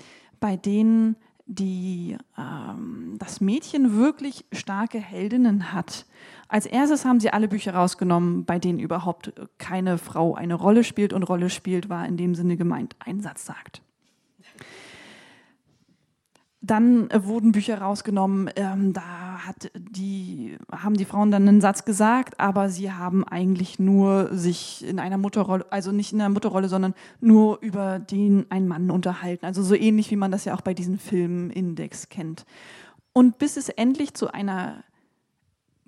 bei denen die, ähm, das Mädchen wirklich starke Heldinnen hat. Als erstes haben sie alle Bücher rausgenommen, bei denen überhaupt keine Frau eine Rolle spielt. Und Rolle spielt war in dem Sinne gemeint, ein Satz sagt. Dann äh, wurden Bücher rausgenommen, ähm, da hat die, haben die Frauen dann einen Satz gesagt, aber sie haben eigentlich nur sich in einer Mutterrolle, also nicht in einer Mutterrolle, sondern nur über den einen Mann unterhalten. Also so ähnlich wie man das ja auch bei diesen Filmindex kennt. Und bis es endlich zu einer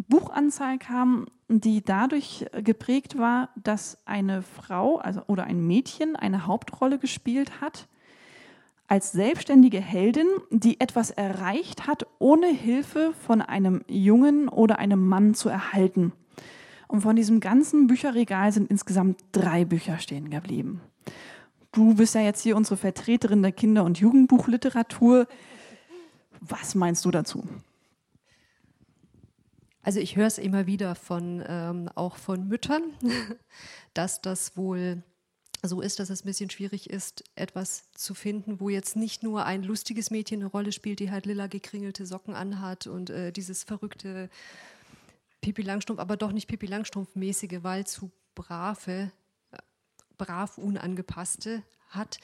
Buchanzahl kam, die dadurch geprägt war, dass eine Frau also, oder ein Mädchen eine Hauptrolle gespielt hat als selbstständige Heldin, die etwas erreicht hat, ohne Hilfe von einem Jungen oder einem Mann zu erhalten. Und von diesem ganzen Bücherregal sind insgesamt drei Bücher stehen geblieben. Du bist ja jetzt hier unsere Vertreterin der Kinder- und Jugendbuchliteratur. Was meinst du dazu? Also ich höre es immer wieder von ähm, auch von Müttern, [laughs] dass das wohl so ist, dass es ein bisschen schwierig ist, etwas zu finden, wo jetzt nicht nur ein lustiges Mädchen eine Rolle spielt, die halt lila gekringelte Socken anhat und äh, dieses verrückte Pipi Langstrumpf, aber doch nicht Pipi Langstrumpf-mäßige, weil zu brave, brav unangepasste hat.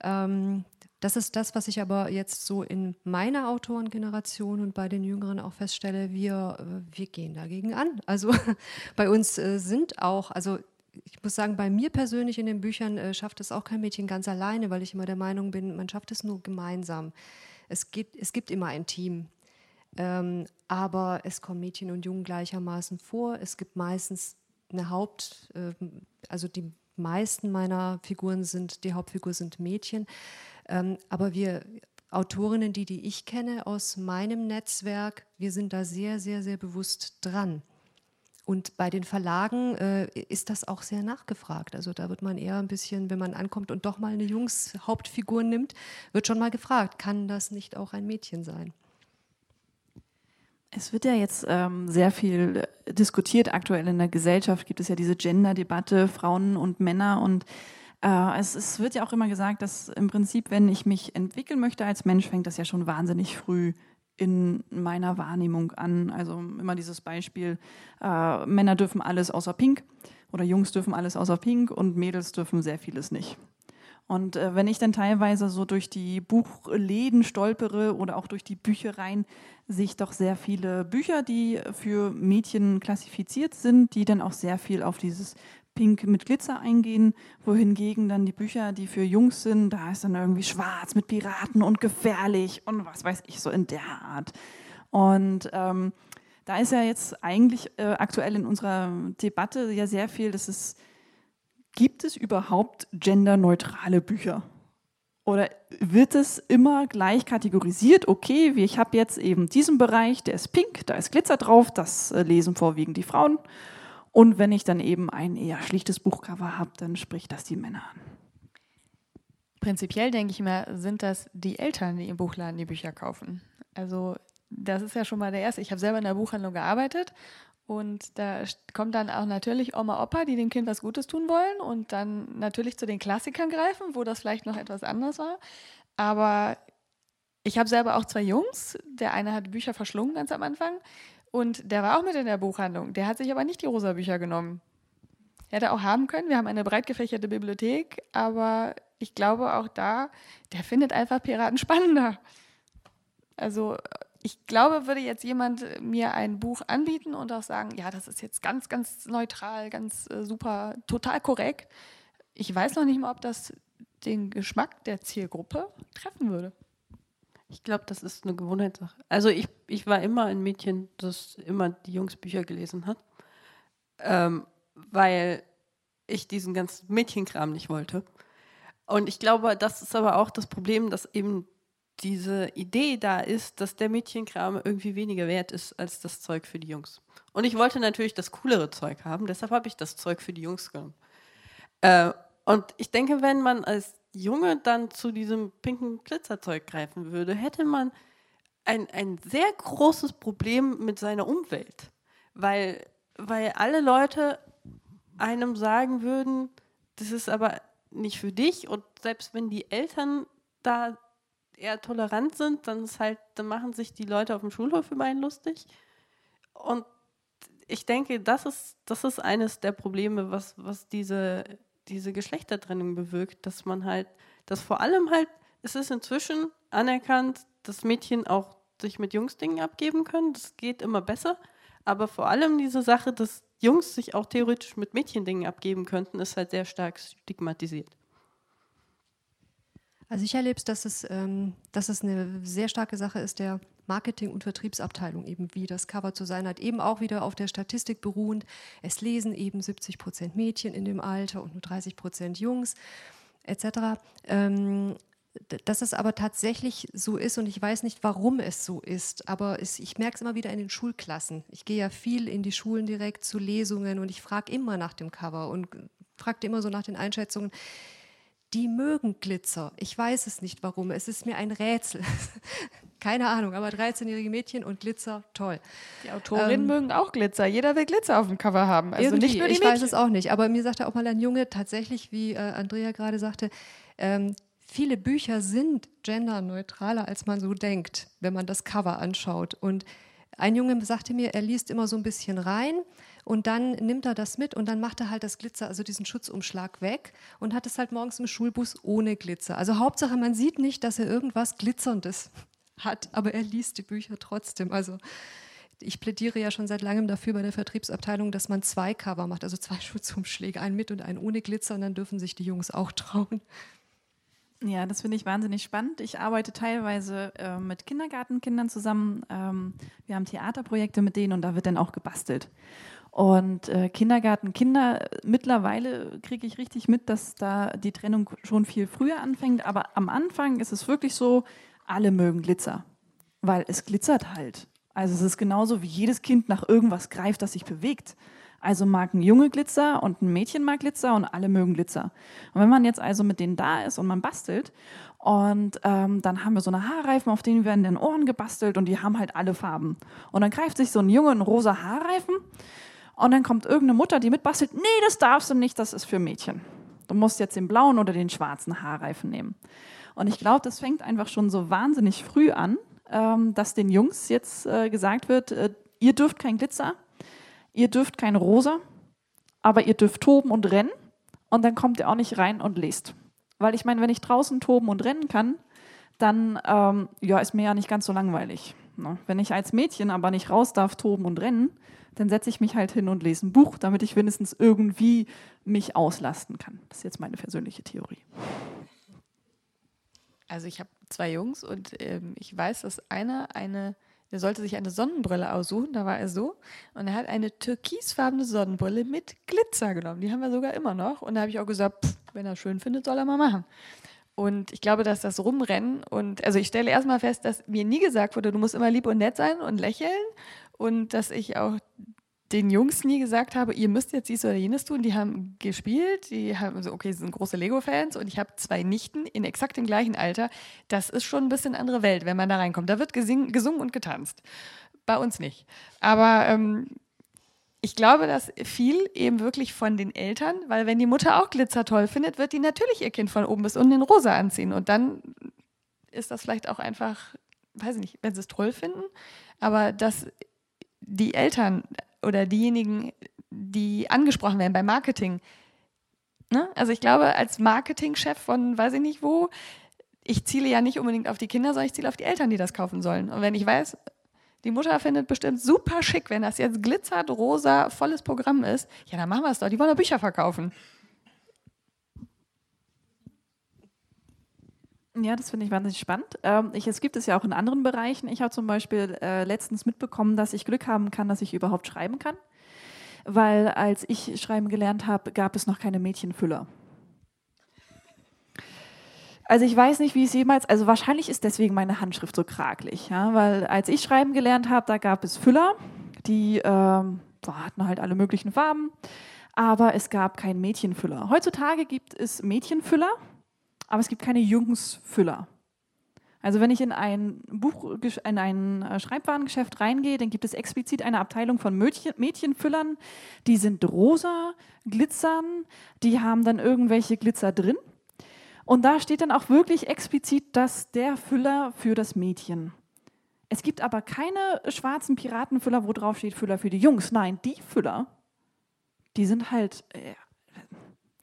Ähm, das ist das, was ich aber jetzt so in meiner Autorengeneration und bei den Jüngeren auch feststelle, wir, äh, wir gehen dagegen an. Also [laughs] bei uns äh, sind auch, also ich muss sagen, bei mir persönlich in den Büchern äh, schafft es auch kein Mädchen ganz alleine, weil ich immer der Meinung bin, man schafft es nur gemeinsam. Es gibt, es gibt immer ein Team. Ähm, aber es kommen Mädchen und Jungen gleichermaßen vor. Es gibt meistens eine Haupt, äh, also die meisten meiner Figuren sind, die Hauptfigur sind Mädchen. Ähm, aber wir Autorinnen, die, die ich kenne aus meinem Netzwerk, wir sind da sehr, sehr, sehr bewusst dran. Und bei den Verlagen äh, ist das auch sehr nachgefragt. Also da wird man eher ein bisschen, wenn man ankommt und doch mal eine Jungs-Hauptfigur nimmt, wird schon mal gefragt, kann das nicht auch ein Mädchen sein? Es wird ja jetzt ähm, sehr viel diskutiert. Aktuell in der Gesellschaft gibt es ja diese Gender-Debatte, Frauen und Männer. Und äh, es, es, wird ja auch immer gesagt, dass im Prinzip, wenn ich mich entwickeln möchte als Mensch, fängt das ja schon wahnsinnig früh in meiner Wahrnehmung an. Also immer dieses Beispiel, äh, Männer dürfen alles außer Pink oder Jungs dürfen alles außer Pink und Mädels dürfen sehr vieles nicht. Und äh, wenn ich dann teilweise so durch die Buchläden stolpere oder auch durch die Büchereien, sehe ich doch sehr viele Bücher, die für Mädchen klassifiziert sind, die dann auch sehr viel auf dieses pink mit Glitzer eingehen, wohingegen dann die Bücher, die für Jungs sind, da ist dann irgendwie schwarz mit Piraten und gefährlich und was weiß ich, so in der Art. Und ähm, da ist ja jetzt eigentlich äh, aktuell in unserer Debatte ja sehr viel, dass es, gibt es überhaupt genderneutrale Bücher? Oder wird es immer gleich kategorisiert? Okay, ich habe jetzt eben diesen Bereich, der ist pink, da ist Glitzer drauf, das äh, lesen vorwiegend die Frauen. Und wenn ich dann eben ein eher schlichtes Buchcover habe, dann spricht das die Männer an. Prinzipiell denke ich mir, sind das die Eltern, die im Buchladen die Bücher kaufen. Also das ist ja schon mal der erste. Ich habe selber in der Buchhandlung gearbeitet und da kommt dann auch natürlich Oma, Opa, die dem Kind was Gutes tun wollen und dann natürlich zu den Klassikern greifen, wo das vielleicht noch etwas anders war. Aber ich habe selber auch zwei Jungs. Der eine hat Bücher verschlungen ganz am Anfang. Und der war auch mit in der Buchhandlung. Der hat sich aber nicht die rosa Bücher genommen. Hätte auch haben können. Wir haben eine breit gefächerte Bibliothek, aber ich glaube auch da, der findet einfach Piraten spannender. Also ich glaube, würde jetzt jemand mir ein Buch anbieten und auch sagen, ja, das ist jetzt ganz, ganz neutral, ganz äh, super, total korrekt. Ich weiß noch nicht mal, ob das den Geschmack der Zielgruppe treffen würde. Ich glaube, das ist eine Gewohnheitssache. Also ich, ich war immer ein Mädchen, das immer die Jungs Bücher gelesen hat, ähm, weil ich diesen ganzen Mädchenkram nicht wollte. Und ich glaube, das ist aber auch das Problem, dass eben diese Idee da ist, dass der Mädchenkram irgendwie weniger wert ist als das Zeug für die Jungs. Und ich wollte natürlich das coolere Zeug haben, deshalb habe ich das Zeug für die Jungs genommen. Äh, und ich denke, wenn man als Junge dann zu diesem pinken Glitzerzeug greifen würde, hätte man ein, ein sehr großes Problem mit seiner Umwelt. Weil, weil alle Leute einem sagen würden, das ist aber nicht für dich. Und selbst wenn die Eltern da eher tolerant sind, dann ist halt, dann machen sich die Leute auf dem Schulhof über einen lustig. Und ich denke, das ist, das ist eines der Probleme, was, was diese diese Geschlechtertrennung bewirkt, dass man halt, dass vor allem halt, es ist inzwischen anerkannt, dass Mädchen auch sich mit Jungs Dingen abgeben können. Das geht immer besser. Aber vor allem diese Sache, dass Jungs sich auch theoretisch mit Mädchen Dingen abgeben könnten, ist halt sehr stark stigmatisiert. Also ich erlebe es, dass es, ähm, dass es eine sehr starke Sache ist der Marketing- und Vertriebsabteilung, eben wie das Cover zu sein hat, eben auch wieder auf der Statistik beruhend. Es lesen eben 70 Prozent Mädchen in dem Alter und nur 30 Prozent Jungs etc. Ähm, dass es aber tatsächlich so ist und ich weiß nicht, warum es so ist, aber es, ich merke es immer wieder in den Schulklassen. Ich gehe ja viel in die Schulen direkt zu Lesungen und ich frage immer nach dem Cover und frage immer so nach den Einschätzungen. Die mögen Glitzer. Ich weiß es nicht warum. Es ist mir ein Rätsel. [laughs] Keine Ahnung, aber 13-jährige Mädchen und Glitzer, toll. Die Autorinnen ähm, mögen auch Glitzer. Jeder will Glitzer auf dem Cover haben. Also nicht nur die ich Mädchen. weiß es auch nicht. Aber mir sagte auch mal ein Junge, tatsächlich, wie äh, Andrea gerade sagte, ähm, viele Bücher sind genderneutraler, als man so denkt, wenn man das Cover anschaut. Und ein Junge sagte mir, er liest immer so ein bisschen rein und dann nimmt er das mit und dann macht er halt das Glitzer, also diesen Schutzumschlag weg und hat es halt morgens im Schulbus ohne Glitzer. Also Hauptsache, man sieht nicht, dass er irgendwas Glitzerndes hat, aber er liest die Bücher trotzdem. Also ich plädiere ja schon seit langem dafür bei der Vertriebsabteilung, dass man zwei Cover macht, also zwei [laughs] Schutzumschläge, einen mit und einen ohne Glitzer und dann dürfen sich die Jungs auch trauen. Ja, das finde ich wahnsinnig spannend. Ich arbeite teilweise äh, mit Kindergartenkindern zusammen. Ähm, wir haben Theaterprojekte mit denen und da wird dann auch gebastelt. Und äh, Kindergartenkinder, mittlerweile kriege ich richtig mit, dass da die Trennung schon viel früher anfängt. Aber am Anfang ist es wirklich so, alle mögen Glitzer, weil es glitzert halt. Also es ist genauso wie jedes Kind nach irgendwas greift, das sich bewegt. Also mag ein Junge Glitzer und ein Mädchen mag Glitzer und alle mögen Glitzer. Und wenn man jetzt also mit denen da ist und man bastelt und ähm, dann haben wir so eine Haarreifen, auf denen werden den Ohren gebastelt und die haben halt alle Farben. Und dann greift sich so ein Junge einen rosa Haarreifen und dann kommt irgendeine Mutter, die mitbastelt, nee, das darfst du nicht, das ist für Mädchen. Du musst jetzt den blauen oder den schwarzen Haarreifen nehmen. Und ich glaube, das fängt einfach schon so wahnsinnig früh an, ähm, dass den Jungs jetzt äh, gesagt wird, äh, ihr dürft kein Glitzer, ihr dürft kein Rosa, aber ihr dürft toben und rennen und dann kommt ihr auch nicht rein und lest. Weil ich meine, wenn ich draußen toben und rennen kann, dann ähm, ja, ist mir ja nicht ganz so langweilig. Ne? Wenn ich als Mädchen aber nicht raus darf, toben und rennen, dann setze ich mich halt hin und lese ein Buch, damit ich wenigstens irgendwie mich auslasten kann. Das ist jetzt meine persönliche Theorie. Also ich habe zwei Jungs und ähm, ich weiß, dass einer eine er sollte sich eine Sonnenbrille aussuchen, da war er so. Und er hat eine türkisfarbene Sonnenbrille mit Glitzer genommen. Die haben wir sogar immer noch. Und da habe ich auch gesagt, pff, wenn er schön findet, soll er mal machen. Und ich glaube, dass das Rumrennen und also ich stelle erstmal fest, dass mir nie gesagt wurde, du musst immer lieb und nett sein und lächeln und dass ich auch den Jungs nie gesagt habe, ihr müsst jetzt dies oder jenes tun. Die haben gespielt, die haben so, okay, sie sind große Lego-Fans und ich habe zwei Nichten in exakt dem gleichen Alter. Das ist schon ein bisschen andere Welt, wenn man da reinkommt. Da wird gesing, gesungen und getanzt. Bei uns nicht. Aber ähm, ich glaube, dass viel eben wirklich von den Eltern, weil wenn die Mutter auch Glitzer toll findet, wird die natürlich ihr Kind von oben bis unten in rosa anziehen. Und dann ist das vielleicht auch einfach, weiß ich nicht, wenn sie es toll finden, aber dass die Eltern oder diejenigen, die angesprochen werden beim Marketing. Ne? Also ich glaube, als Marketingchef von weiß ich nicht wo, ich ziele ja nicht unbedingt auf die Kinder, sondern ich ziele auf die Eltern, die das kaufen sollen. Und wenn ich weiß, die Mutter findet bestimmt super schick, wenn das jetzt glitzert, rosa, volles Programm ist, ja, dann machen wir es doch. Die wollen doch Bücher verkaufen. Ja, das finde ich wahnsinnig spannend. Ähm, ich, es gibt es ja auch in anderen Bereichen. Ich habe zum Beispiel äh, letztens mitbekommen, dass ich Glück haben kann, dass ich überhaupt schreiben kann. Weil als ich schreiben gelernt habe, gab es noch keine Mädchenfüller. Also ich weiß nicht, wie es jemals, also wahrscheinlich ist deswegen meine Handschrift so krakelig, ja, weil als ich schreiben gelernt habe, da gab es Füller, die ähm, hatten halt alle möglichen Farben, aber es gab keinen Mädchenfüller. Heutzutage gibt es Mädchenfüller, aber es gibt keine Jungsfüller. Also wenn ich in ein Buch, in ein äh, Schreibwarengeschäft reingehe, dann gibt es explizit eine Abteilung von Mädchen, Mädchenfüllern, die sind rosa, glitzern, die haben dann irgendwelche Glitzer drin. Und da steht dann auch wirklich explizit, dass der Füller für das Mädchen. Es gibt aber keine schwarzen Piratenfüller, wo drauf steht Füller für die Jungs. Nein, die Füller, die sind halt äh,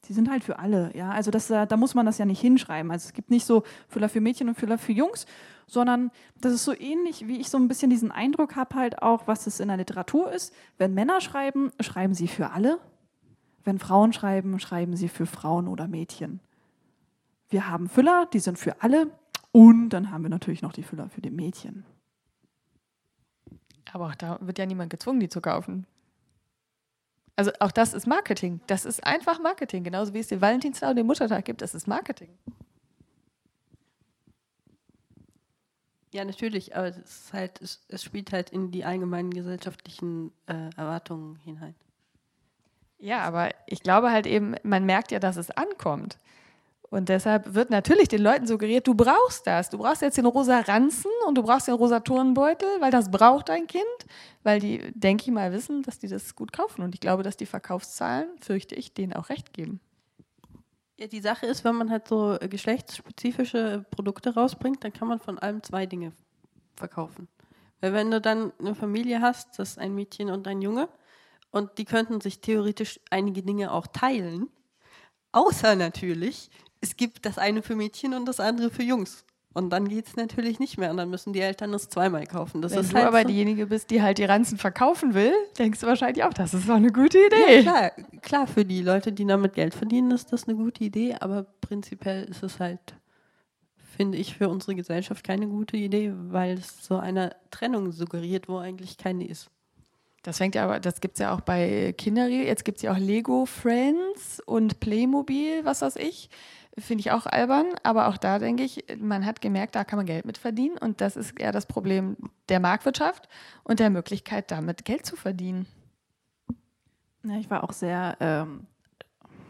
die sind halt für alle. Ja? Also das, äh, da muss man das ja nicht hinschreiben. Also es gibt nicht so Füller für Mädchen und Füller für Jungs, sondern das ist so ähnlich, wie ich so ein bisschen diesen Eindruck habe, halt auch, was es in der Literatur ist. Wenn Männer schreiben, schreiben sie für alle. Wenn Frauen schreiben, schreiben sie für Frauen oder Mädchen. Wir haben Füller, die sind für alle. Und dann haben wir natürlich noch die Füller für die Mädchen. Aber auch da wird ja niemand gezwungen, die zu kaufen. Also auch das ist Marketing. Das ist einfach Marketing, genauso wie es den Valentinstag und den Muttertag gibt. Das ist Marketing. Ja, natürlich, aber es, halt, es, es spielt halt in die allgemeinen gesellschaftlichen äh, Erwartungen hinein. Ja, aber ich glaube halt eben, man merkt ja, dass es ankommt. Und deshalb wird natürlich den Leuten suggeriert, du brauchst das. Du brauchst jetzt den rosa Ranzen und du brauchst den rosa Turnbeutel, weil das braucht dein Kind. Weil die, denke ich mal, wissen, dass die das gut kaufen. Und ich glaube, dass die Verkaufszahlen, fürchte ich, denen auch recht geben. Ja, die Sache ist, wenn man halt so geschlechtsspezifische Produkte rausbringt, dann kann man von allem zwei Dinge verkaufen. Weil wenn du dann eine Familie hast, das ist ein Mädchen und ein Junge, und die könnten sich theoretisch einige Dinge auch teilen, außer natürlich, es gibt das eine für Mädchen und das andere für Jungs. Und dann geht es natürlich nicht mehr und dann müssen die Eltern das zweimal kaufen. Das Wenn ist du halt aber so. diejenige bist, die halt die Ranzen verkaufen will, denkst du wahrscheinlich auch, das ist doch eine gute Idee. Ja, klar, klar, für die Leute, die damit Geld verdienen, ist das eine gute Idee, aber prinzipiell ist es halt, finde ich, für unsere Gesellschaft keine gute Idee, weil es so eine Trennung suggeriert, wo eigentlich keine ist. Das fängt ja aber, das gibt es ja auch bei Kinderriegel. Jetzt gibt es ja auch Lego Friends und Playmobil, was weiß ich. Finde ich auch albern, aber auch da denke ich, man hat gemerkt, da kann man Geld mit verdienen und das ist eher das Problem der Marktwirtschaft und der Möglichkeit, damit Geld zu verdienen. Ja, ich war auch sehr ähm,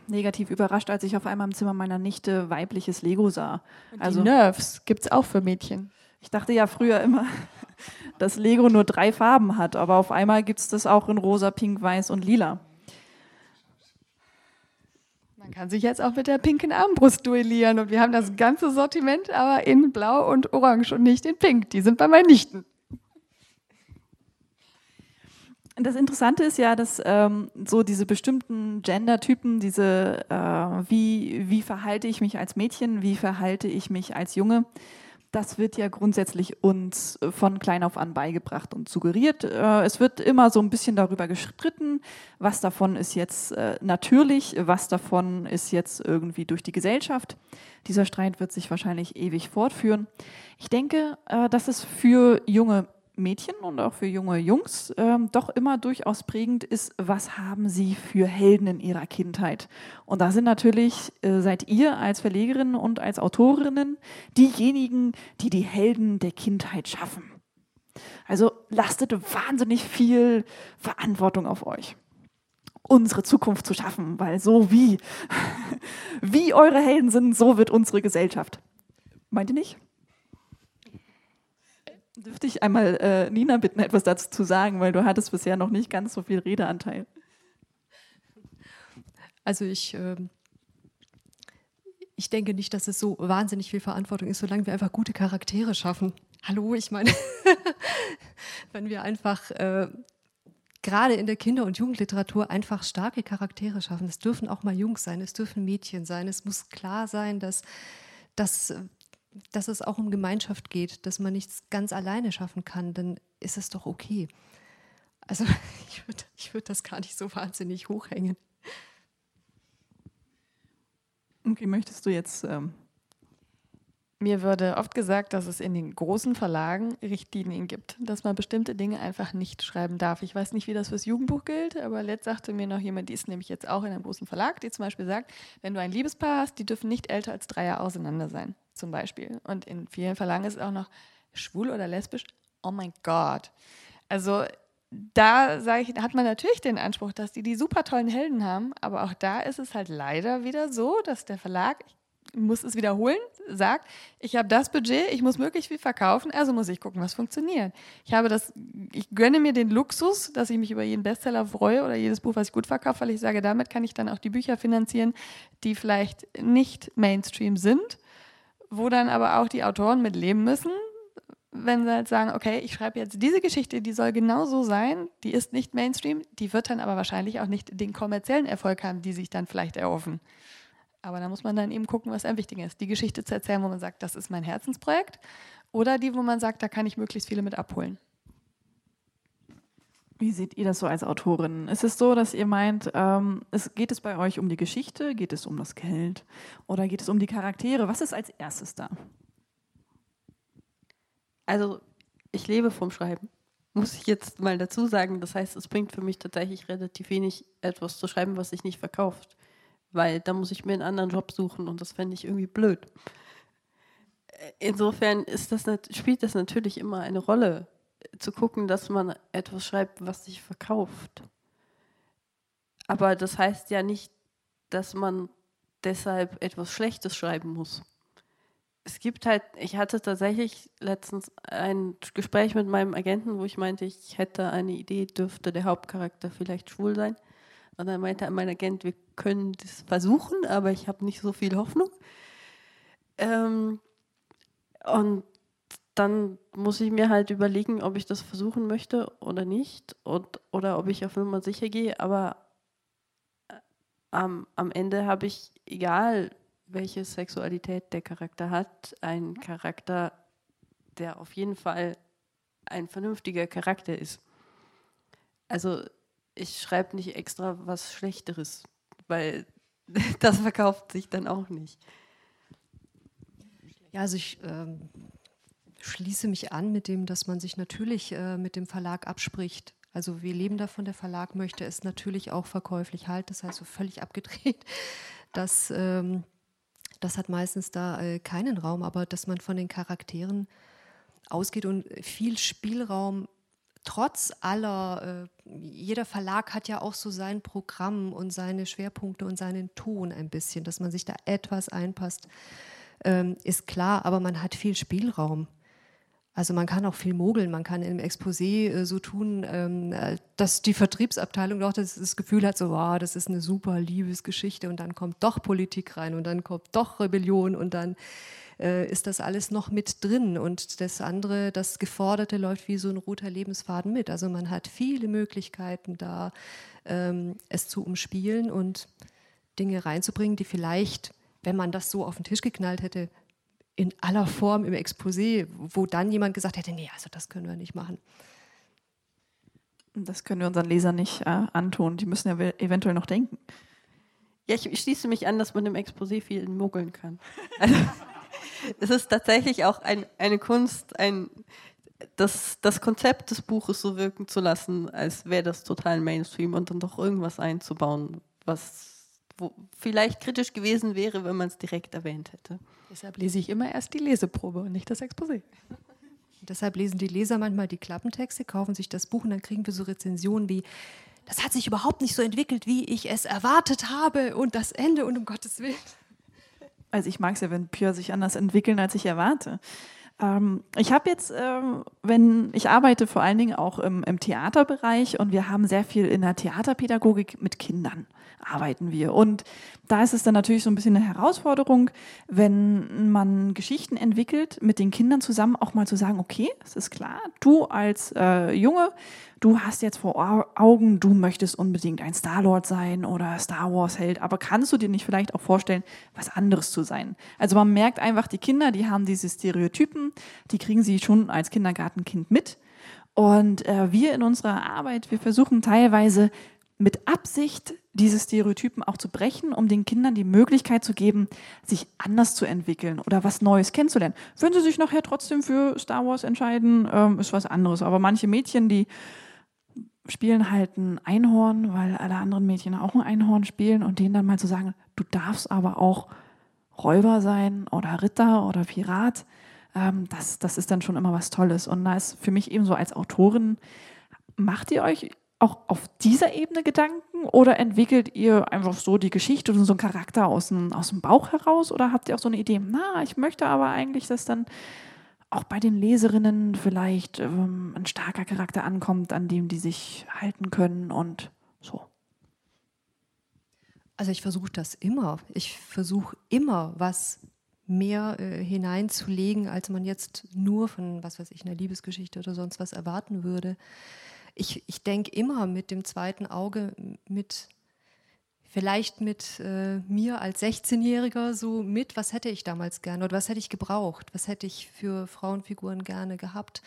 negativ überrascht, als ich auf einmal im Zimmer meiner Nichte weibliches Lego sah. Und Also- die Nerves gibt es auch für Mädchen. Ich dachte ja früher immer, [laughs] dass Lego nur drei Farben hat, aber auf einmal gibt es das auch in rosa, pink, weiß und lila. Man kann sich jetzt auch mit der pinken Armbrust duellieren und wir haben das ganze Sortiment aber in blau und orange und nicht in pink. Die sind bei meinen Nichten. Das Interessante ist ja, dass ähm, so diese bestimmten Gender-Typen, diese, äh, wie, wie verhalte ich mich als Mädchen, wie verhalte ich mich als Junge, das wird ja grundsätzlich uns äh, von klein auf an beigebracht und suggeriert. Äh, es wird immer so ein bisschen darüber gestritten, was davon ist jetzt äh, natürlich, was davon ist jetzt irgendwie durch die Gesellschaft. Dieser Streit wird sich wahrscheinlich ewig fortführen. Ich denke, dass es für junge Mädchen und auch für junge Jungs ähm, doch immer durchaus prägend ist, was haben sie für Helden in ihrer Kindheit. Und da sind natürlich, äh, seid ihr als Verlegerinnen und als Autorinnen diejenigen, die die Helden der Kindheit schaffen. Also lastet wahnsinnig viel Verantwortung auf euch unsere Zukunft zu schaffen, weil so wie, [laughs] wie eure Helden sind, so wird unsere Gesellschaft. Meint ihr nicht? Dürfte ich einmal äh, Nina bitten, etwas dazu zu sagen, weil du hattest bisher noch nicht ganz so viel Redeanteil. Also ich, ähm, ich denke nicht, dass es so wahnsinnig viel Verantwortung ist, solange wir einfach gute Charaktere schaffen. Hallo, ich meine, [laughs] wenn wir einfach äh, gerade in der Kinder- und Jugendliteratur einfach starke Charaktere schaffen. Es dürfen auch mal Jungs sein, es dürfen Mädchen sein. Es muss klar sein, dass, dass, dass es auch um Gemeinschaft geht, dass man nichts ganz alleine schaffen kann, dann ist es doch okay. Also [laughs] ich würde ich würd das gar nicht so wahnsinnig hochhängen. Okay, möchtest du jetzt ähm, Mir würde oft gesagt, dass es in den großen Verlagen Richtlinien gibt, dass man bestimmte Dinge einfach nicht schreiben darf. Ich weiß nicht, wie das fürs Jugendbuch gilt, aber letzt sagte mir noch jemand, die ist nämlich jetzt auch in einem großen Verlag, die zum Beispiel sagt, wenn du ein Liebespaar hast, die dürfen nicht älter als drei Jahre auseinander sein, zum Beispiel. Und in vielen Verlagen ist es auch noch schwul oder lesbisch. Oh mein Gott. Also da ich, hat man natürlich den Anspruch, dass die die super tollen Helden haben, aber auch da ist es halt leider wieder so, dass der Verlag, ich muss es wiederholen, sagt, ich habe das Budget, ich muss möglichst viel verkaufen, also muss ich gucken, was funktioniert. Ich habe das, ich gönne mir den Luxus, dass ich mich über jeden Bestseller freue oder jedes Buch, was ich gut verkaufe, weil ich sage, damit kann ich dann auch die Bücher finanzieren, die vielleicht nicht Mainstream sind, wo dann aber auch die Autoren mit leben müssen, wenn sie halt sagen, okay, ich schreibe jetzt diese Geschichte, die soll genau so sein, die ist nicht Mainstream, die wird dann aber wahrscheinlich auch nicht den kommerziellen Erfolg haben, die sich dann vielleicht erhoffen. Aber da muss man dann eben gucken, was einem wichtig ist. Die Geschichte zu erzählen, wo man sagt, das ist mein Herzensprojekt, oder die, wo man sagt, da kann ich möglichst viele mit abholen. Wie seht ihr das so als Autorin? Ist es so, dass ihr meint, ähm, es, geht es bei euch um die Geschichte, geht es um das Geld oder geht es um die Charaktere? Was ist als erstes da? Also, ich lebe vom Schreiben. Muss ich jetzt mal dazu sagen. Das heißt, es bringt für mich tatsächlich relativ wenig, etwas zu schreiben, was sich nicht verkauft. Weil da muss ich mir einen anderen Job suchen und das fände ich irgendwie blöd. insofern ist das, spielt das natürlich immer eine Rolle, zu gucken, dass man etwas schreibt, was sich verkauft. Aber das heißt ja nicht, dass man deshalb etwas Schlechtes schreiben muss. Es gibt halt, ich hatte tatsächlich letztens ein Gespräch mit meinem Agenten, wo ich meinte, ich hätte eine Idee, dürfte der Hauptcharakter vielleicht schwul sein. Und dann meinte mein Agent, wir können das versuchen, aber ich habe nicht so viel Hoffnung. Ähm, und dann muss ich mir halt überlegen, ob ich das versuchen möchte oder nicht und, oder ob ich auf Nummer sicher gehe. Aber ähm, am Ende habe ich, egal welche Sexualität der Charakter hat, einen Charakter, der auf jeden Fall ein vernünftiger Charakter ist. Also ich schreibe nicht extra was Schlechteres, weil [laughs] das verkauft sich dann auch nicht. Ja, also ich ähm, schließe mich an mit dem, dass man sich natürlich äh, mit dem Verlag abspricht. Also wir leben davon, der Verlag möchte es natürlich auch verkäuflich halten, das heißt so völlig abgedreht. [laughs] Das, ähm, das hat meistens da äh, keinen Raum, aber dass man von den Charakteren ausgeht und viel Spielraum trotz aller, äh, jeder Verlag hat ja auch so sein Programm und seine Schwerpunkte und seinen Ton ein bisschen, dass man sich da etwas einpasst, ähm, ist klar, aber man hat viel Spielraum. Also man kann auch viel mogeln, man kann im Exposé äh, so tun, ähm, äh, dass die Vertriebsabteilung doch das, das Gefühl hat, so, wow, das ist eine super Liebesgeschichte und dann kommt doch Politik rein und dann kommt doch Rebellion und dann äh, ist das alles noch mit drin und das andere, das Geforderte läuft wie so ein roter Lebensfaden mit. Also man hat viele Möglichkeiten da, ähm, es zu umspielen und Dinge reinzubringen, die vielleicht, wenn man das so auf den Tisch geknallt hätte, in aller Form im Exposé, wo dann jemand gesagt hätte, nee, also das können wir nicht machen. Das können wir unseren Lesern nicht äh, antun. Die müssen ja eventuell noch denken. Ja, ich, schließe mich an, dass man im Exposé viel mogeln kann. [laughs] Also, es ist tatsächlich auch ein, eine Kunst, ein, das, das Konzept des Buches so wirken zu lassen, als wäre das total Mainstream und dann doch irgendwas einzubauen, was wo vielleicht kritisch gewesen wäre, wenn man es direkt erwähnt hätte. Deshalb lese ich immer erst die Leseprobe und nicht das Exposé. Deshalb lesen die Leser manchmal die Klappentexte, kaufen sich das Buch und dann kriegen wir so Rezensionen wie, das hat sich überhaupt nicht so entwickelt, wie ich es erwartet habe und das Ende und um Gottes Willen. Also ich mag es ja, wenn Pure sich anders entwickeln, als ich erwarte. Ähm, ich habe jetzt, ähm, wenn ich arbeite vor allen Dingen auch im, im Theaterbereich und wir haben sehr viel in der Theaterpädagogik mit Kindern arbeiten wir. Und da ist es dann natürlich so ein bisschen eine Herausforderung, wenn man Geschichten entwickelt, mit den Kindern zusammen auch mal zu sagen, okay, es ist klar, du als äh, Junge, du hast jetzt vor Augen, du möchtest unbedingt ein Star-Lord sein oder Star Wars-Held, aber kannst du dir nicht vielleicht auch vorstellen, was anderes zu sein? Also man merkt einfach, die Kinder, die haben diese Stereotypen, die kriegen sie schon als Kindergartenkind mit. Und äh, wir in unserer Arbeit, wir versuchen teilweise mit Absicht diese Stereotypen auch zu brechen, um den Kindern die Möglichkeit zu geben, sich anders zu entwickeln oder was Neues kennenzulernen. Wenn sie sich nachher trotzdem für Star Wars entscheiden, ähm, ist was anderes. Aber manche Mädchen, die spielen halt ein Einhorn, weil alle anderen Mädchen auch ein Einhorn spielen und denen dann mal zu sagen, du darfst aber auch Räuber sein oder Ritter oder Pirat, ähm, das, das ist dann schon immer was Tolles. Und da ist für mich eben so als Autorin, macht ihr euch auch auf dieser Ebene Gedanken oder entwickelt ihr einfach so die Geschichte und so einen Charakter aus dem, aus dem Bauch heraus oder habt ihr auch so eine Idee, na, ich möchte aber eigentlich, dass dann auch bei den Leserinnen vielleicht ähm, ein starker Charakter ankommt, an dem die sich halten können und so. Also ich versuche das immer. Ich versuche immer, was mehr äh, hineinzulegen, als man jetzt nur von, was weiß ich, einer Liebesgeschichte oder sonst was erwarten würde ich, ich denke immer mit dem zweiten Auge, mit vielleicht mit äh, mir als 16-Jähriger so mit, was hätte ich damals gerne oder was hätte ich gebraucht, was hätte ich für Frauenfiguren gerne gehabt.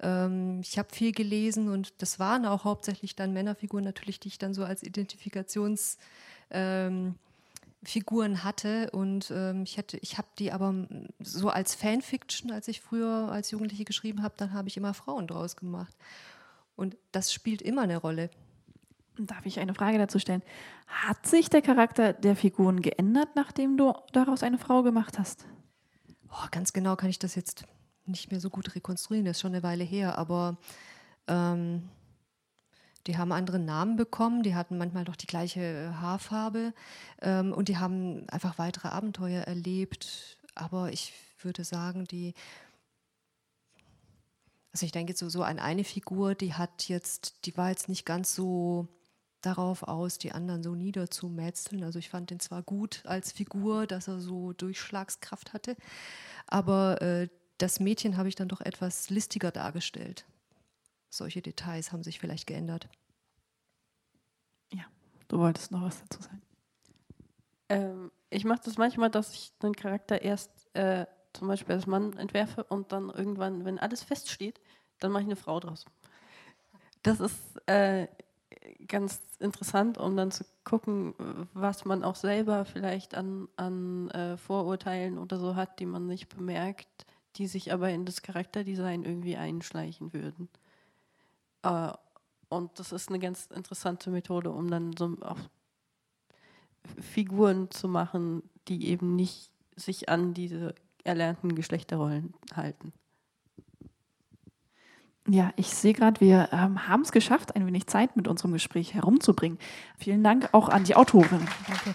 Ähm, ich habe viel gelesen und das waren auch hauptsächlich dann Männerfiguren natürlich, die ich dann so als Identifikationsfiguren ähm, hatte und ähm, ich ich habe die aber so als Fanfiction, als ich früher als Jugendliche geschrieben habe, dann habe ich immer Frauen draus gemacht. Und das spielt immer eine Rolle. Darf ich eine Frage dazu stellen? Hat sich der Charakter der Figuren geändert, nachdem du daraus eine Frau gemacht hast? Oh, ganz genau kann ich das jetzt nicht mehr so gut rekonstruieren, das ist schon eine Weile her, aber ähm, die haben andere Namen bekommen, die hatten manchmal doch die gleiche Haarfarbe ähm, und die haben einfach weitere Abenteuer erlebt. Aber ich würde sagen, die, also ich denke so, so an eine Figur, die hat jetzt, die war jetzt nicht ganz so darauf aus, die anderen so niederzumetzeln. Also ich fand den zwar gut als Figur, dass er so Durchschlagskraft hatte, aber äh, das Mädchen habe ich dann doch etwas listiger dargestellt. Solche Details haben sich vielleicht geändert. Ja, du wolltest noch was dazu sagen. Ähm, ich mache das manchmal, dass ich den Charakter erst äh, zum Beispiel als Mann entwerfe und dann irgendwann, wenn alles feststeht, dann mache ich eine Frau draus. Das ist äh, ganz interessant, um dann zu gucken, was man auch selber vielleicht an, an äh, Vorurteilen oder so hat, die man nicht bemerkt, die sich aber in das Charakterdesign irgendwie einschleichen würden. Äh, und das ist eine ganz interessante Methode, um dann so auch Figuren zu machen, die eben nicht sich an diese erlernten Geschlechterrollen halten. Ja, ich sehe gerade, wir ähm, haben es geschafft, ein wenig Zeit mit unserem Gespräch herumzubringen. Vielen Dank auch an die Autorin. Danke.